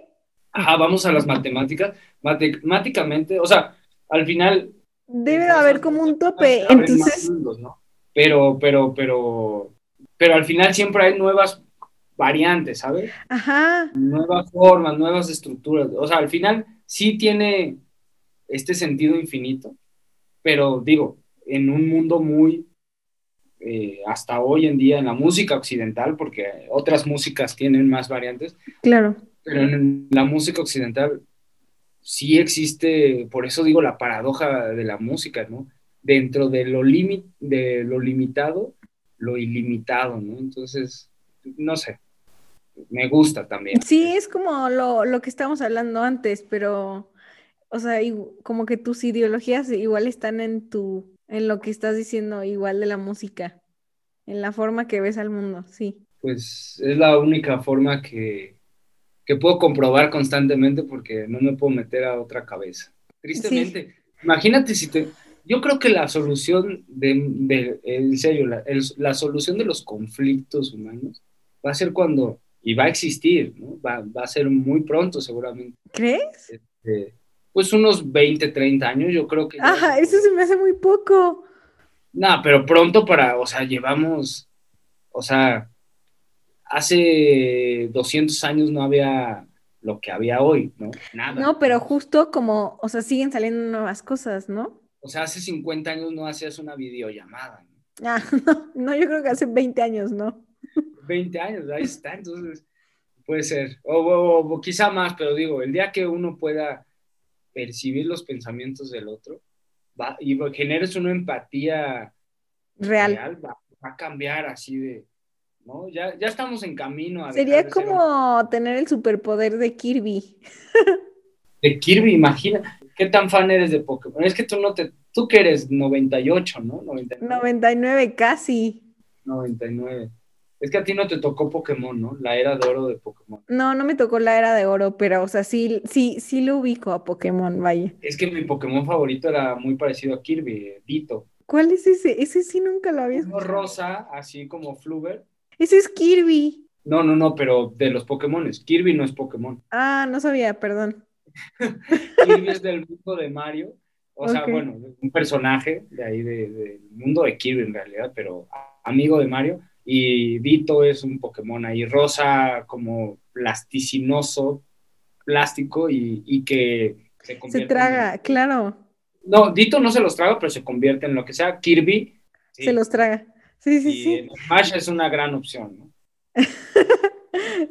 Ajá, vamos a las matemáticas. Matemáticamente, o sea, al final... Debe de haber como un tope, entonces... ¿no? pero, pero, pero, pero al final siempre hay nuevas variantes, ¿sabes? Ajá. Nuevas formas, nuevas estructuras. O sea, al final sí tiene este sentido infinito, pero digo, en un mundo muy, eh, hasta hoy en día, en la música occidental, porque otras músicas tienen más variantes. Claro. Pero en la música occidental sí existe, por eso digo la paradoja de la música, ¿no? dentro de lo, de lo limitado, lo ilimitado, ¿no? Entonces, no sé, me gusta también. Sí, es como lo, lo que estábamos hablando antes, pero, o sea, como que tus ideologías igual están en tu, en lo que estás diciendo, igual de la música, en la forma que ves al mundo, sí. Pues es la única forma que, que puedo comprobar constantemente porque no me puedo meter a otra cabeza. Tristemente, imagínate si te, yo creo que la solución de, en serio, la, solución de los conflictos humanos va a ser cuando, y va a existir, ¿no? Va, a ser muy pronto seguramente. ¿Crees? Este, pues unos 20, 30 años, yo creo que... Ajá, eso se me hace muy poco. No, pero pronto para, o sea, llevamos, o sea, hace 200 años no había lo que había hoy, ¿no? Nada. No, pero justo como, o sea, siguen saliendo nuevas cosas, ¿no? O sea, hace 50 años no hacías una videollamada. ¿no? Ah, no, yo creo que hace 20 años, ¿no? 20 años, ahí está, entonces puede ser. O, quizá más, pero digo, el día que uno pueda percibir los pensamientos del otro va, y generes una empatía real, va, a cambiar así de, ¿no? Ya, ya estamos en camino. A Sería como tener el superpoder de Kirby. De Kirby, imagina. ¿Qué tan fan eres de Pokémon? Es que tú no te, tú que eres 98, ¿no? 99, 99 casi. 99. Es que a ti no te tocó Pokémon, ¿no? La era de oro de Pokémon. No, no me tocó la era de oro, pero, o sea, sí, sí, sí lo ubico a Pokémon, vaya. Es que mi Pokémon favorito era muy parecido a Kirby, Dito. ¿Cuál es ese? Ese sí nunca lo había escuchado. rosa, así como Fluber. Ese es Kirby. No, no, no, pero de los Pokémon. Kirby no es Pokémon. Ah, no sabía, perdón. Kirby es del mundo de Mario. O sea, bueno, un personaje de ahí del mundo de Kirby en realidad, pero amigo de Mario. Y Dito es un Pokémon ahí rosa, como plasticinoso, plástico y, que se convierte. Se traga, claro. No, Dito no se los traga, pero se convierte en lo que sea. Kirby. Se los traga. Sí, sí, sí. Smash es una gran opción, ¿no?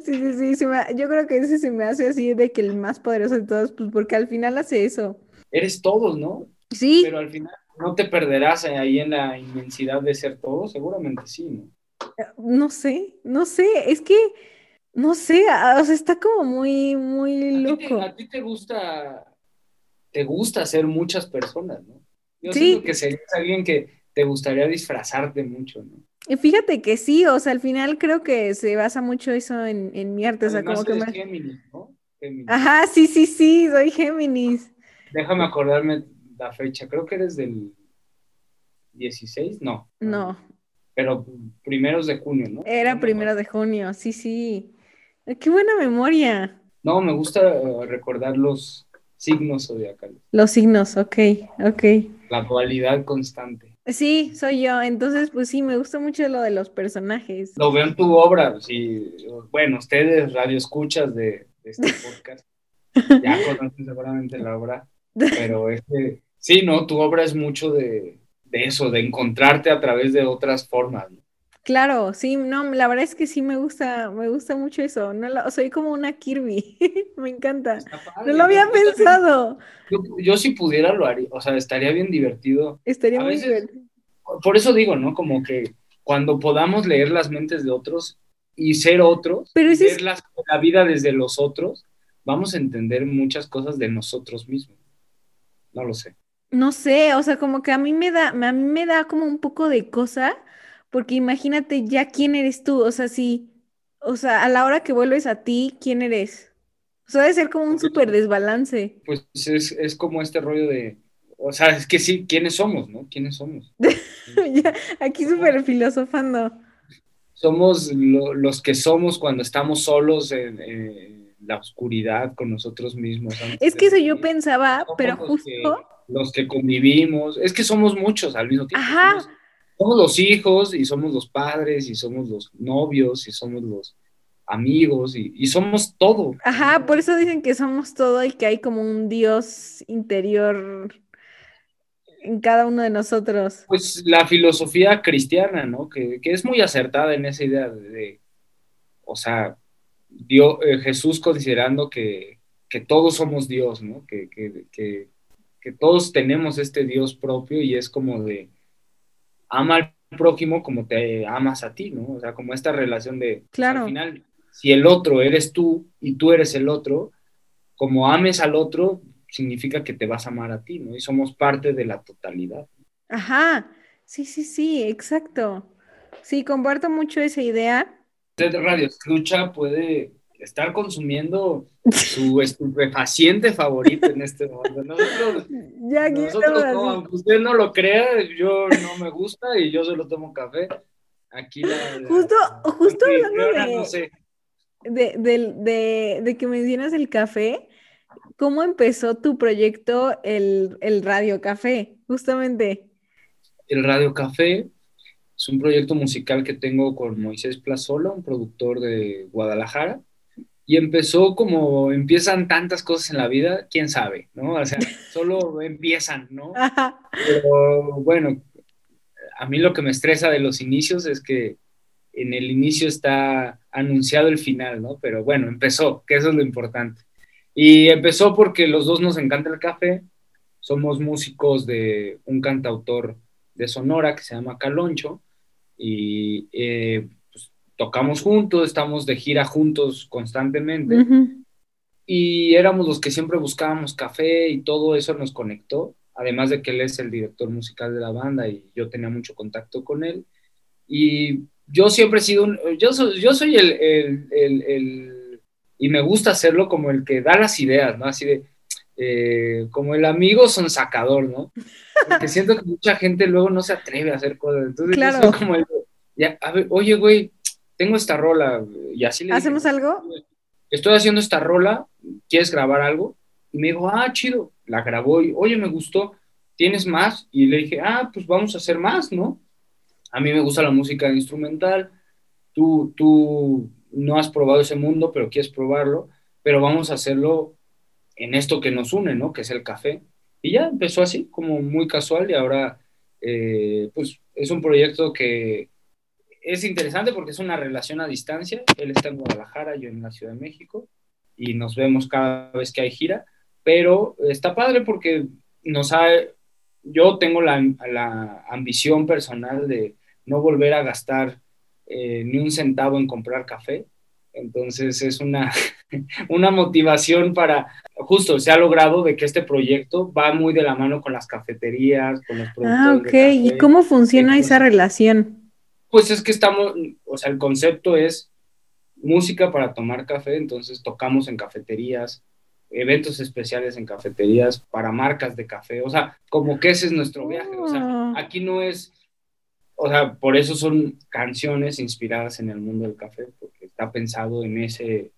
Sí, sí, sí, yo creo que ese se me hace así de que el más poderoso de todos, pues porque al final hace eso. Eres todos, ¿no? Sí. Pero al final no te perderás ahí en la inmensidad de ser todos, seguramente sí, ¿no? No sé, no sé, es que, no sé, o sea, está como muy, muy loco. a ti te gusta, te gusta ser muchas personas, ¿no? Yo sí. siento que serías alguien que te gustaría disfrazarte mucho, ¿no? Fíjate que sí, o sea, al final creo que se basa mucho eso en, en mi arte, o sea, como que me... Géminis, ¿no? Ajá, sí, sí, sí, soy Géminis. Déjame acordarme la fecha, creo que eres del 16, no. No. pero primeros de junio, ¿no? Era primero de junio, sí, sí. Qué buena memoria. No, me gusta eh, recordar los signos zodiacales. Los signos, ok, ok. La dualidad constante. Sí, soy yo. Entonces, pues sí, me gusta mucho lo de los personajes. Lo veo en tu obra. Sí. Bueno, ustedes, radio escuchas de, de este podcast, ya conocen seguramente la obra, pero es que, sí, ¿no? Tu obra es mucho de, de eso, de encontrarte a través de otras formas. ¿no? Claro, sí, no, la verdad es que sí me gusta, me gusta mucho eso. No lo- soy como una Kirby, me encanta. No lo había pensado. Yo, yo si pudiera lo haría, o sea, estaría bien divertido. Estaría A muy veces- divertido. Por eso digo, ¿no? Como que cuando podamos leer las mentes de otros y ser otros, Pero ese es- ver las- la vida desde los otros, vamos a entender muchas cosas de nosotros mismos. No lo sé. No sé, o sea, como que a mí me da, a mí me da como un poco de cosa, porque imagínate ya quién eres tú, o sea, si, o sea, a la hora que vuelves a ti, ¿quién eres? O sea, debe ser como un súper desbalance. Pues es, es como este rollo de, o sea, es que sí, ¿quiénes somos, no? ¿Quiénes somos? Ya, aquí súper filosofando. Somos lo- los que somos cuando estamos solos en, en la oscuridad con nosotros mismos. Es que eso yo pensaba, Somos pero los que- justo, los que convivimos, es que somos muchos al mismo tiempo. Ajá. Somos, somos los hijos y somos los padres y somos los novios y somos los amigos y, y somos todo. ajá, por eso dicen que somos todo y que hay como un Dios interior en cada uno de nosotros. Pues la filosofía cristiana, ¿no? Que, que es muy acertada en esa idea de, de- o sea, Dios, eh, Jesús considerando que, que todos somos Dios, ¿no? Que, que, que, que todos tenemos este Dios propio y es como de ama al prójimo como te amas a ti, ¿no? O sea, como esta relación de, pues, Claro. al final, si el otro eres tú y tú eres el otro, como ames al otro, significa que te vas a amar a ti, ¿no? Y somos parte de la totalidad. Ajá, sí, sí, sí, exacto. Sí, comparto mucho esa idea. Usted radio escucha puede estar consumiendo su estupefaciente favorito en este momento. Nosotros, Ya aquí nosotros no, aunque usted no lo crea, yo no me gusta y yo solo tomo café. Aquí la, la- Justo, justo hablando de, no sé. de, del- de- de que mencionas el café, ¿cómo empezó tu proyecto, el, el Radio Café? Justamente. El Radio Café es un proyecto musical que tengo con Moisés Plazola, un productor de Guadalajara. Y empezó como empiezan tantas cosas en la vida, quién sabe, ¿no? O sea, solo empiezan, ¿no? Ajá. Pero bueno, a mí lo que me estresa de los inicios es que en el inicio está anunciado el final, ¿no? Pero bueno, empezó, que eso es lo importante. Y empezó porque los dos nos encanta el café, somos músicos de un cantautor de Sonora que se llama Caloncho y eh, tocamos juntos, estamos de gira juntos constantemente Ujú. y éramos los que siempre buscábamos café y todo eso nos conectó, además de que él es el director musical de la banda y yo tenía mucho contacto con él. Y yo siempre he sido, un- yo soy, yo soy el, el- el- el- y me gusta hacerlo como el que da las ideas, ¿no? Así de, eh, como el amigo son sacador, ¿no? Porque siento que mucha gente luego no se atreve a hacer cosas. Entonces, yo Claro. soy como el, ya, a ver, oye, güey, tengo esta rola, y así le dije, ¿Hacemos algo? estoy haciendo esta rola, ¿quieres grabar algo? Y me dijo, ah, chido, la grabó y, oye, me gustó, ¿tienes más? Y le dije, ah, pues vamos a hacer más, ¿no? A mí me gusta la música instrumental, tú, tú no has probado ese mundo, pero quieres probarlo, pero vamos a hacerlo en esto que nos une, ¿no? Que es el café. Y ya empezó así, como muy casual, y ahora, eh, pues, es un proyecto que es interesante porque es una relación a distancia. Él está en Guadalajara, yo en la Ciudad de México, y nos vemos cada vez que hay gira, pero está padre porque nos ha, yo tengo la, la ambición personal de no volver a gastar eh, ni un centavo en comprar café. Entonces es una, una motivación para, justo se ha logrado de que este proyecto va muy de la mano con las cafeterías, con los productores Ah, de ok. café. ¿Y cómo funciona esa relación? Pues es que estamos, o sea, el concepto es música para tomar café, entonces tocamos en cafeterías, eventos especiales en cafeterías para marcas de café, o sea, como que ese es nuestro viaje, o sea, Oh. aquí no es, o sea, por eso son canciones inspiradas en el mundo del café, porque está pensado en ese,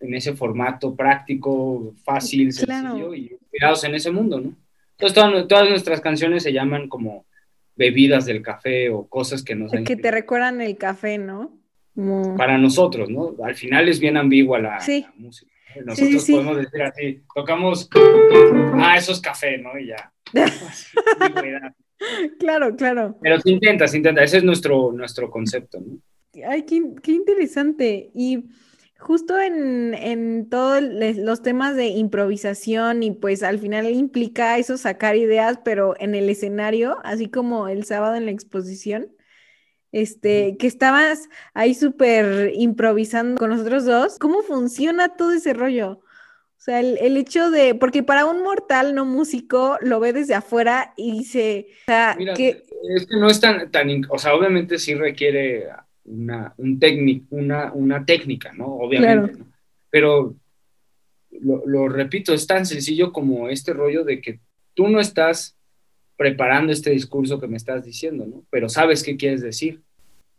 en ese formato práctico, fácil, sencillo y inspirados en ese mundo, ¿no? Entonces todas, nuestras canciones se llaman como bebidas del café o cosas que nos... Que te recuerdan el café, ¿no? Para nosotros, ¿no? Al final es bien ambigua la, música. Nosotros podemos decir así, tocamos, ah, eso es café, ¿no? Y ya. claro, claro. Pero se intenta, se intenta, ese es nuestro, nuestro concepto, ¿no? Ay, qué, qué interesante. Y justo en, en todos los temas de improvisación y pues al final implica eso sacar ideas, pero en el escenario, así como el sábado en la exposición, este, que estabas ahí súper improvisando con nosotros dos, ¿cómo funciona todo ese rollo? O sea, el, hecho de, porque para un mortal no músico lo ve desde afuera y dice, o sea, que... Es que no es tan, tan, o sea, obviamente sí requiere una, un una, una técnica, ¿no? Obviamente, ¿no? Pero lo, lo, repito, es tan sencillo como este rollo de que tú no estás preparando este discurso que me estás diciendo, ¿no? Pero sabes qué quieres decir.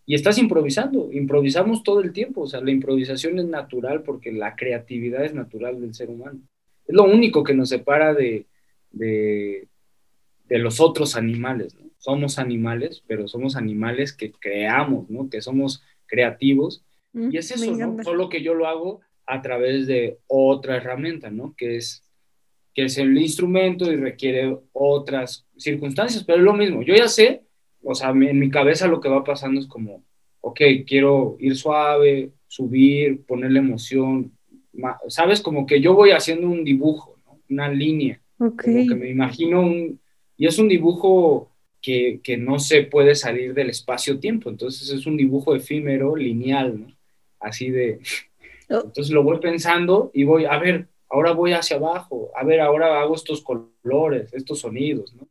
Y estás improvisando, improvisamos todo el tiempo, o sea, la improvisación es natural porque la creatividad es natural del ser humano. Es lo único que nos separa de, de, de los otros animales, ¿no? Somos animales, pero somos animales que creamos, ¿no? Que somos creativos. Mm, y es eso, ¿no? Solo que yo lo hago a través de otra herramienta, ¿no? Que es, que es el instrumento y requiere otras circunstancias, pero es lo mismo. Yo ya sé, o sea, en mi cabeza lo que va pasando es como, ok, quiero ir suave, subir, ponerle emoción, ¿sabes? Como que yo voy haciendo un dibujo, ¿no? Una línea. Okay. Como que me imagino un... Y es un dibujo que, no se puede salir del espacio-tiempo. Entonces es un dibujo efímero, lineal, ¿no? Así de... Oh. Entonces lo voy pensando y voy, a ver, ahora voy hacia abajo, a ver, ahora hago estos colores, estos sonidos, ¿no?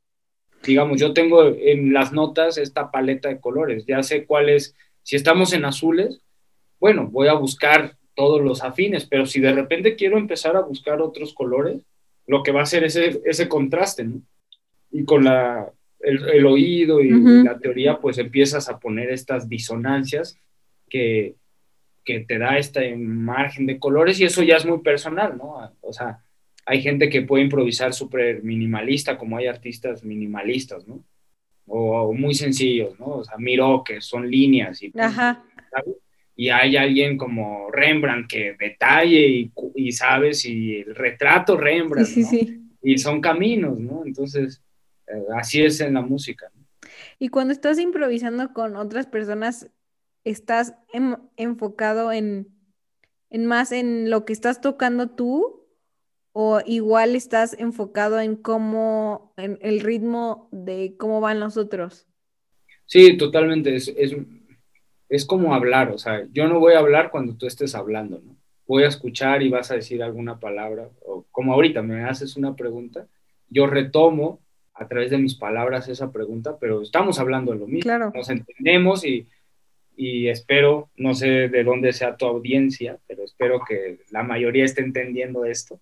Digamos, yo tengo en las notas esta paleta de colores, ya sé cuáles, si estamos en azules, bueno, voy a buscar todos los afines, pero si de repente quiero empezar a buscar otros colores, lo que va a hacer es ese, ese contraste, ¿no? Y con la, el, oído y la teoría, pues empiezas a poner estas disonancias que, que te da este margen de colores y eso ya es muy personal, ¿no? O sea, hay gente que puede improvisar súper minimalista, como hay artistas minimalistas, ¿no? O, muy sencillos, ¿no? O sea, Miro, que son líneas y, y hay alguien como Rembrandt que detalle y, y sabes, y el retrato Rembrandt, sí, sí, Y son caminos, ¿no? Entonces, así es en la música. Y cuando estás improvisando con otras personas, ¿estás enfocado en, más en lo que estás tocando tú? ¿O igual estás enfocado en cómo, en el ritmo de cómo van los otros? Sí, totalmente. Es, es, como hablar, o sea, yo no voy a hablar cuando tú estés hablando, ¿no? Voy a escuchar y vas a decir alguna palabra, o como ahorita me haces una pregunta, yo retomo a través de mis palabras esa pregunta, pero estamos hablando de lo mismo. Nos entendemos y, y, espero, no sé de dónde sea tu audiencia, pero espero que la mayoría esté entendiendo esto.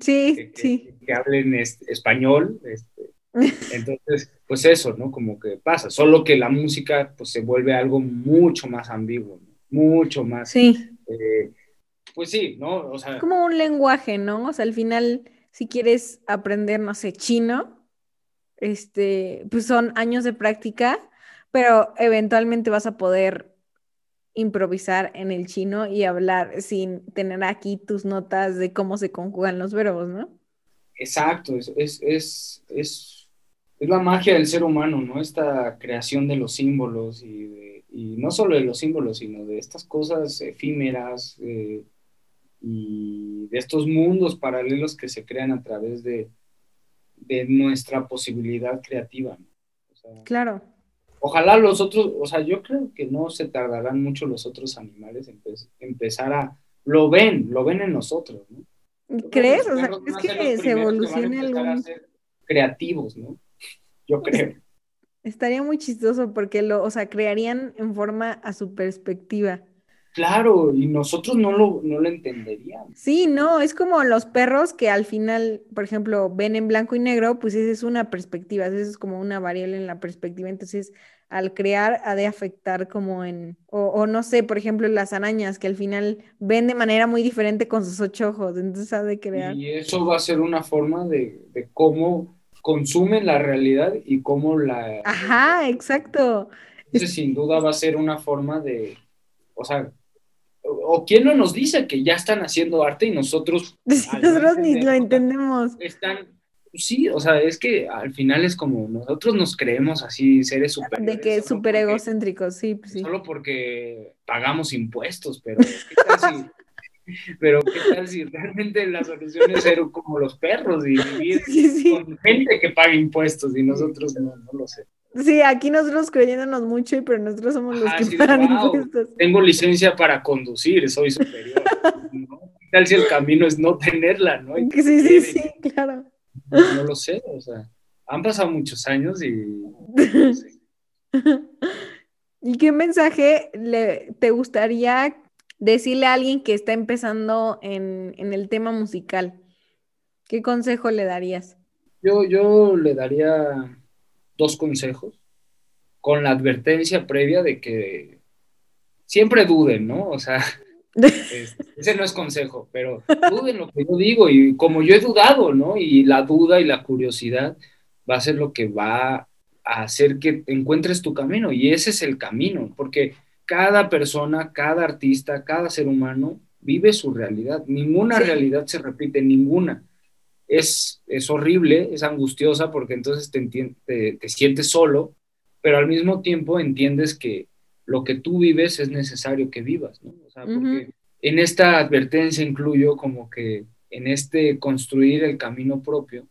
Sí, sí. Que, hablen español. Este, entonces, pues eso, ¿no? Como que pasa, solo que la música pues se vuelve algo mucho más ambiguo, mucho más. Sí. Eh, pues sí, ¿no? O sea, como un lenguaje, ¿no? O sea, al final, si quieres aprender, no sé, chino, este, pues son años de práctica, pero eventualmente vas a poder improvisar en el chino y hablar sin tener aquí tus notas de cómo se conjugan los verbos, ¿no? Exacto, es, es, es, es, la magia del ser humano, ¿no? Esta creación de los símbolos y, y no solo de los símbolos, sino de estas cosas efímeras eh, y de estos mundos paralelos que se crean a través de, de nuestra posibilidad creativa. claro. Ojalá los otros, o sea, yo creo que no se tardarán mucho los otros animales en empezar a, lo ven, lo ven en nosotros, ¿no? ¿Crees? O sea, es que se evolucione algún... creativos, ¿no? Yo creo. Estaría muy chistoso porque lo, o sea, crearían en forma a su perspectiva. Claro, y nosotros no lo, no lo entenderíamos. Sí, no, es como los perros que al final, por ejemplo, ven en blanco y negro, pues esa es una perspectiva, esa es como una variable en la perspectiva, entonces al crear ha de afectar como en, o, no sé, por ejemplo, las arañas que al final ven de manera muy diferente con sus ocho ojos, entonces ha de crear. Y eso va a ser una forma de, de cómo consumen la realidad y cómo la... Ajá, exacto. Entonces, sin duda va a ser una forma de, o sea, o quién no nos dice que ya están haciendo arte y nosotros... nosotros ni lo entendemos. Están, sí, o sea, es que al final es como nosotros nos creemos así seres super... De que súper egocéntricos, sí, pues sí. Solo porque pagamos impuestos, pero ¿qué tal si... Pero qué tal si realmente la solución es ser como los perros y vivir con gente que paga impuestos y nosotros no, no lo sé. Sí, aquí nosotros creyéndonos mucho, pero nosotros somos los que pagan impuestos. Tengo licencia para conducir, soy superior. ¿no? tal si el camino es no tenerla, no? Sí, sí, sí, claro. No, lo sé, o sea, han pasado muchos años y... ¿Y qué mensaje le, te gustaría decirle a alguien que está empezando en, en el tema musical? ¿Qué consejo le darías? Yo, yo le daría dos consejos, con la advertencia previa de que siempre duden, ¿no? O sea, ese no es consejo, pero duden lo que yo digo y como yo he dudado, ¿no? Y la duda y la curiosidad va a ser lo que va a hacer que encuentres tu camino y ese es el camino, porque cada persona, cada artista, cada ser humano vive su realidad, ninguna realidad se repite, ninguna es, es horrible, es angustiosa porque entonces te, te, sientes solo, pero al mismo tiempo entiendes que lo que tú vives es necesario que vivas, ¿no? O sea, porque en esta advertencia incluyo como que en este construir el camino propio,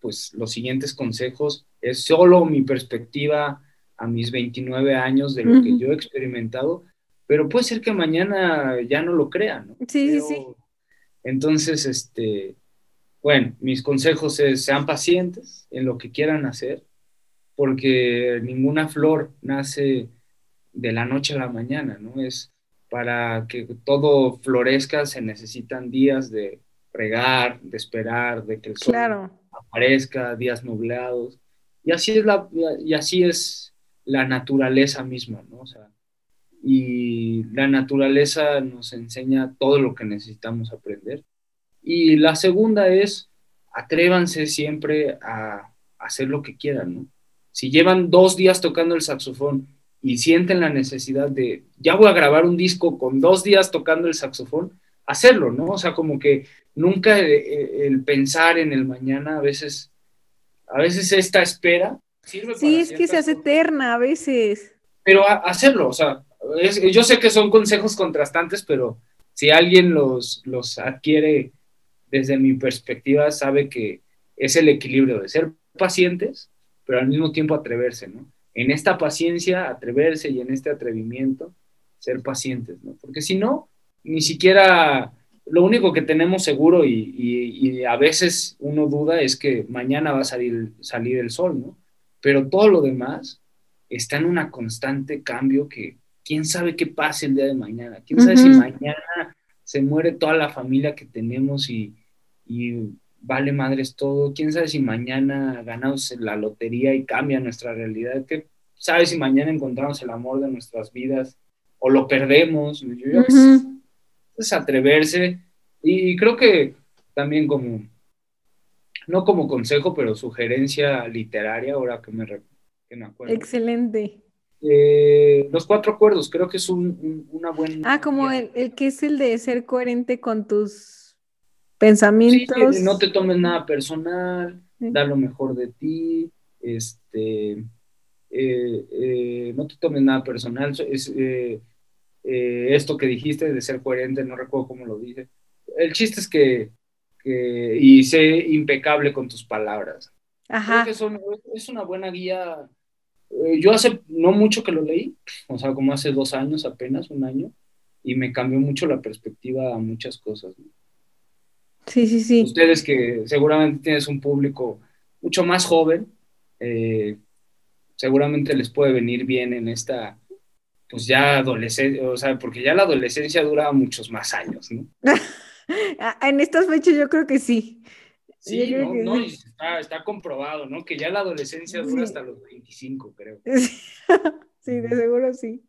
pues los siguientes consejos es solo mi perspectiva a mis 29 años de lo que yo he experimentado, pero puede ser que mañana ya no lo crea, ¿no? Sí, sí, sí. Entonces, este, bueno, mis consejos es sean pacientes en lo que quieran hacer, porque ninguna flor nace de la noche a la mañana, ¿no? Es para que todo florezca se necesitan días de regar, de esperar, de que el sol aparezca, días nublados. Y así es la, y así es la naturaleza misma, ¿no? O sea, y la naturaleza nos enseña todo lo que necesitamos aprender. Y la segunda es, atrévanse siempre a, hacer lo que quieran, ¿no? Si llevan dos días tocando el saxofón y sienten la necesidad de, ya voy a grabar un disco con dos días tocando el saxofón, hacerlo, ¿no? O sea, como que nunca el, pensar en el mañana, a veces, a veces esta espera sirve Sí, es que se hace eterna a veces. Pero hacerlo, o sea, yo sé que son consejos contrastantes, pero si alguien los, los adquiere desde mi perspectiva, sabe que es el equilibrio de ser pacientes, pero al mismo tiempo atreverse, ¿no? En esta paciencia, atreverse y en este atrevimiento, ser pacientes, ¿no? Porque si no, ni siquiera lo único que tenemos seguro y, a veces uno duda es que mañana va a salir, salir el sol, ¿no? Pero todo lo demás está en una constante cambio que quién sabe qué pase el día de mañana, quién sabe si mañana se muere toda la familia que tenemos y, y vale madres todo. Quién sabe si mañana ganamos la lotería y cambia nuestra realidad. ¿Qué sabe si mañana encontramos el amor de nuestras vidas o lo perdemos? Es atreverse. Y, creo que también como, no como consejo, pero sugerencia literaria, ahora que me, acuerdo. Excelente. Eh, los cuatro acuerdos, creo que es una buena... Ah, como el, el que es el de ser coherente con tus pensamientos. no te tomes nada personal, da lo mejor de ti, este, eh, eh, no te tomes nada personal. Es, eh, esto que dijiste de ser coherente, no recuerdo cómo lo dije. El chiste es que, y sé impecable con tus palabras. Ajá. es una buena guía. yo hace no mucho que lo leí, o sea, como hace dos años apenas, un año, y me cambió mucho la perspectiva a muchas cosas. Sí, sí, sí. Ustedes que seguramente tienes un público mucho más joven, eh, seguramente les puede venir bien en esta pues ya adolescencia, o sea, porque ya la adolescencia dura muchos más años, ¿no? En estas fechas yo creo que sí. Sí, no, no, está, está, comprobado, ¿no? Que ya la adolescencia dura hasta los 25, creo. Sí, de seguro sí.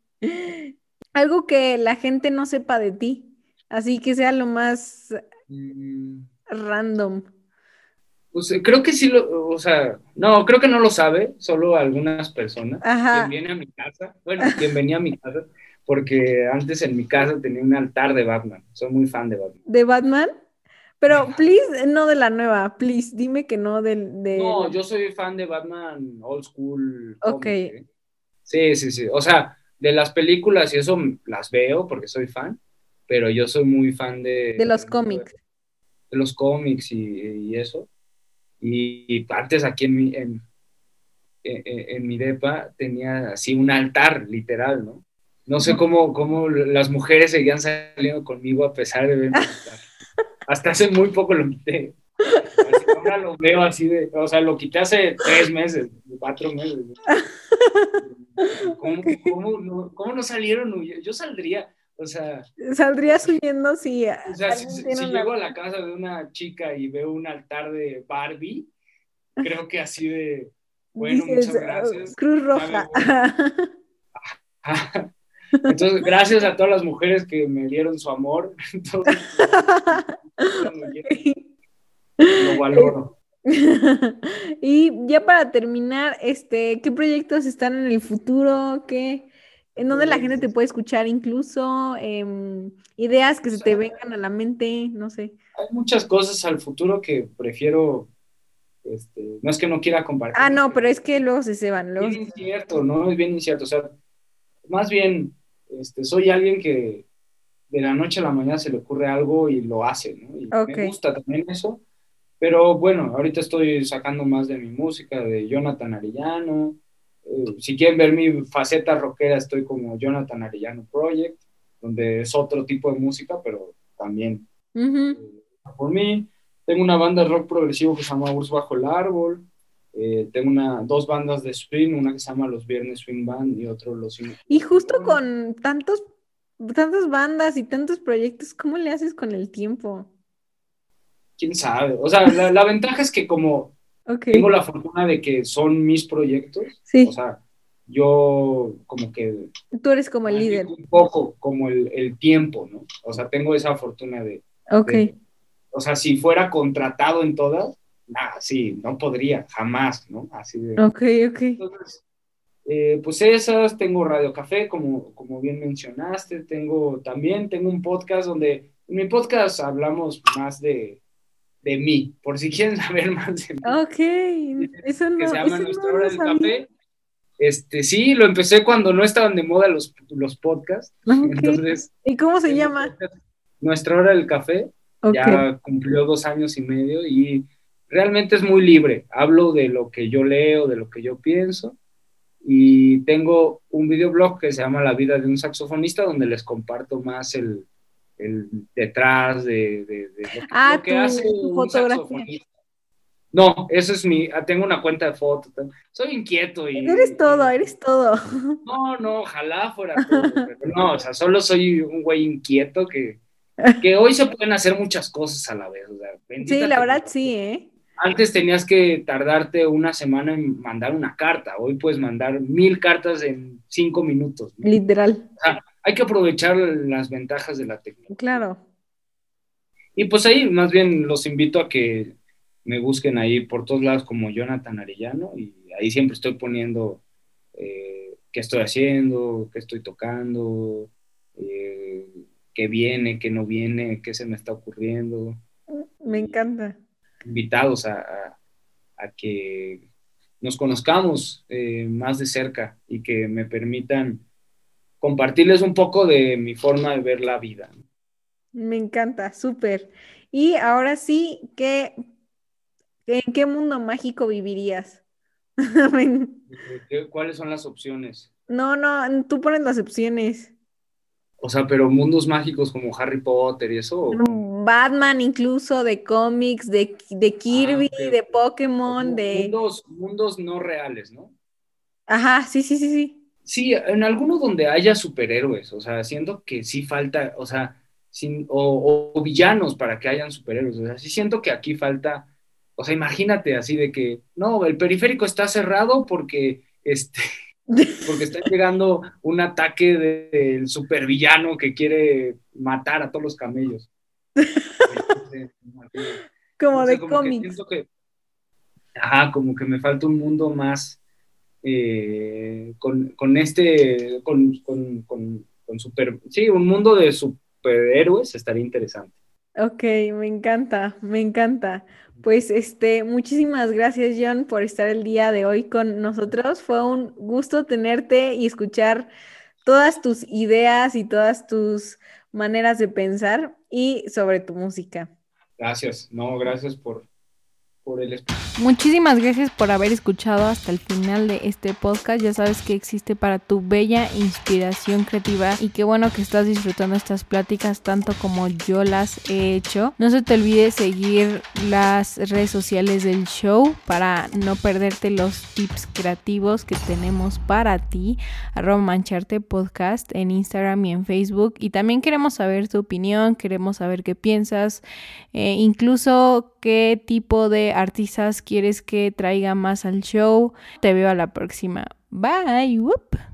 Algo que la gente no sepa de ti, así que sea lo más mm. random. Pues eh, creo que sí lo, o sea, no, creo que no lo sabe, solo algunas personas. Ajá. Quien viene a mi casa, bueno, quien venía a mi casa, porque antes en mi casa tenía un altar de Batman. Soy muy fan de Batman. ¿De Batman? Pero, please, no de la nueva, please, dime que no del... De... No, yo soy fan de Batman old school. Ok. ¿eh? Sí, sí, sí. O sea, de las películas y eso las veo porque soy fan, pero yo soy muy fan de... De los cómics. De, los cómics y, eso. Y, antes aquí en mi, en, en, mi depa tenía así un altar, literal, ¿no? No sé cómo, cómo las mujeres seguían saliendo conmigo a pesar de verme. Hasta hace muy poco lo quité. ahora lo veo así de, o sea, lo quité hace tres meses, cuatro meses. ¿Cómo, no, ¿Cómo, no, salieron? Yo saldría, o sea... ¿Saldrías huyendo si... O sea, si, llego a la casa de una chica y veo un altar de Barbie, creo que así de... Bueno, muchas gracias. Cruz Roja. Entonces, gracias a todas las mujeres que me dieron su amor. lo valoro. y ya para terminar, este, ¿qué proyectos están en el futuro? ¿Qué, ¿En dónde la gente te puede escuchar incluso? Em, ideas que se te vengan a la mente, no sé. Hay muchas cosas al futuro que prefiero, este, no es que no quiera compartir. Ah, no, pero es que luego se se van. Es bien incierto, ¿no? Es bien incierto. O sea, más bien, este, soy alguien que de la noche a la mañana se le ocurre algo y lo hace, ¿no? Y me gusta también eso pero bueno, ahorita estoy sacando más de mi música, de Jonathan Arellano. Eh, si quieren ver mi faceta rockera, estoy como Jonathan Arellano Project, donde es otro tipo de música, pero también eh, por mí. Tengo una banda de rock progresivo que se llama Urs Bajo el Árbol. Eh, tengo una, dos bandas de swing, una que se llama Los Viernes Swing Band y otro Los Y justo con tantos, tantas bandas y tantos proyectos, ¿cómo le haces con el tiempo? quién sabe. O sea, la, ventaja es que como tengo la fortuna de que son mis proyectos, o sea, yo como que... Tú eres como el líder. Un poco como el, tiempo, ¿no? O sea, tengo esa fortuna de... Ok. o sea, si fuera contratado en todas, nada, sí, no podría, jamás, ¿no? Así de... Ok, ok. Entonces, eh, pues esas, tengo Radio Café, como, como bien mencionaste, tengo también, tengo un podcast donde, en mi podcast hablamos más de, de mí, por si quieren saber más de mí. Ok, eso no. Que se llama Nuestra Hora del Café. Este, sí, lo empecé cuando no estaban de moda los, los podcasts. Entonces, ¿Y cómo se llama? Nuestra Hora del Café. Ya cumplió dos años y medio y realmente es muy libre. Hablo de lo que yo leo, de lo que yo pienso. Y tengo un videoblog que se llama La vida de un saxofonista, donde les comparto más el, el detrás de, de, lo, que, ah, tu, hace fotografía. No, eso es mi, ah, tengo una cuenta de fotos, soy inquieto y... Eres todo, eres todo. No, no, ojalá fuera todo, no, o sea, solo soy un güey inquieto que, que hoy se pueden hacer muchas cosas a la vez, Sí, la verdad sí, ¿eh? Antes tenías que tardarte una semana en mandar una carta, hoy puedes mandar mil cartas en cinco minutos. Literal. O sea, hay que aprovechar las ventajas de la tecnología. Claro. Y pues ahí más bien los invito a que me busquen ahí por todos lados como Jonathan Arellano y ahí siempre estoy poniendo eh, qué estoy haciendo, qué estoy tocando, eh, qué viene, qué no viene, qué se me está ocurriendo. Me encanta. Invitados a, que nos conozcamos eh, más de cerca y que me permitan compartirles un poco de mi forma de ver la vida. Me encanta, súper. Y ahora sí, ¿qué, ¿en qué mundo mágico vivirías? ¿Cuáles son las opciones? No, no, tú pones las opciones. O sea, pero mundos mágicos como Harry Potter y eso. Batman incluso, de cómics, de, de Kirby, ah, de Pokémon, de... Mundos, mundos no reales, ¿no? Ajá, sí, sí, sí, sí. Sí, en alguno donde haya superhéroes, o sea, siento que sí falta, o sea, sin, o, villanos para que hayan superhéroes, o sea, sí siento que aquí falta, o sea, imagínate así de que, no, el periférico está cerrado porque, este, porque está llegando un ataque del supervillano que quiere matar a todos los camellos. como de cómics. ajá, como que me falta un mundo más eh, con, este, con, super, sí, un mundo de superhéroes estaría interesante. Ok, me encanta, me encanta. Pues este, muchísimas gracias John por estar el día de hoy con nosotros. Fue un gusto tenerte y escuchar todas tus ideas y todas tus maneras de pensar y sobre tu música. Gracias, no, gracias por, Muchísimas gracias por haber escuchado hasta el final de este podcast. Ya sabes que existe para tu bella inspiración creativa y qué bueno que estás disfrutando estas pláticas tanto como yo las he hecho. No se te olvide seguir las redes sociales del show para no perderte los tips creativos que tenemos para ti. Arroba mancharte podcast en Instagram y en Facebook. Y también queremos saber tu opinión, queremos saber qué piensas, eh, incluso qué tipo de artistas quieres que traiga más al show. Te veo a la próxima. Bye. Whoop.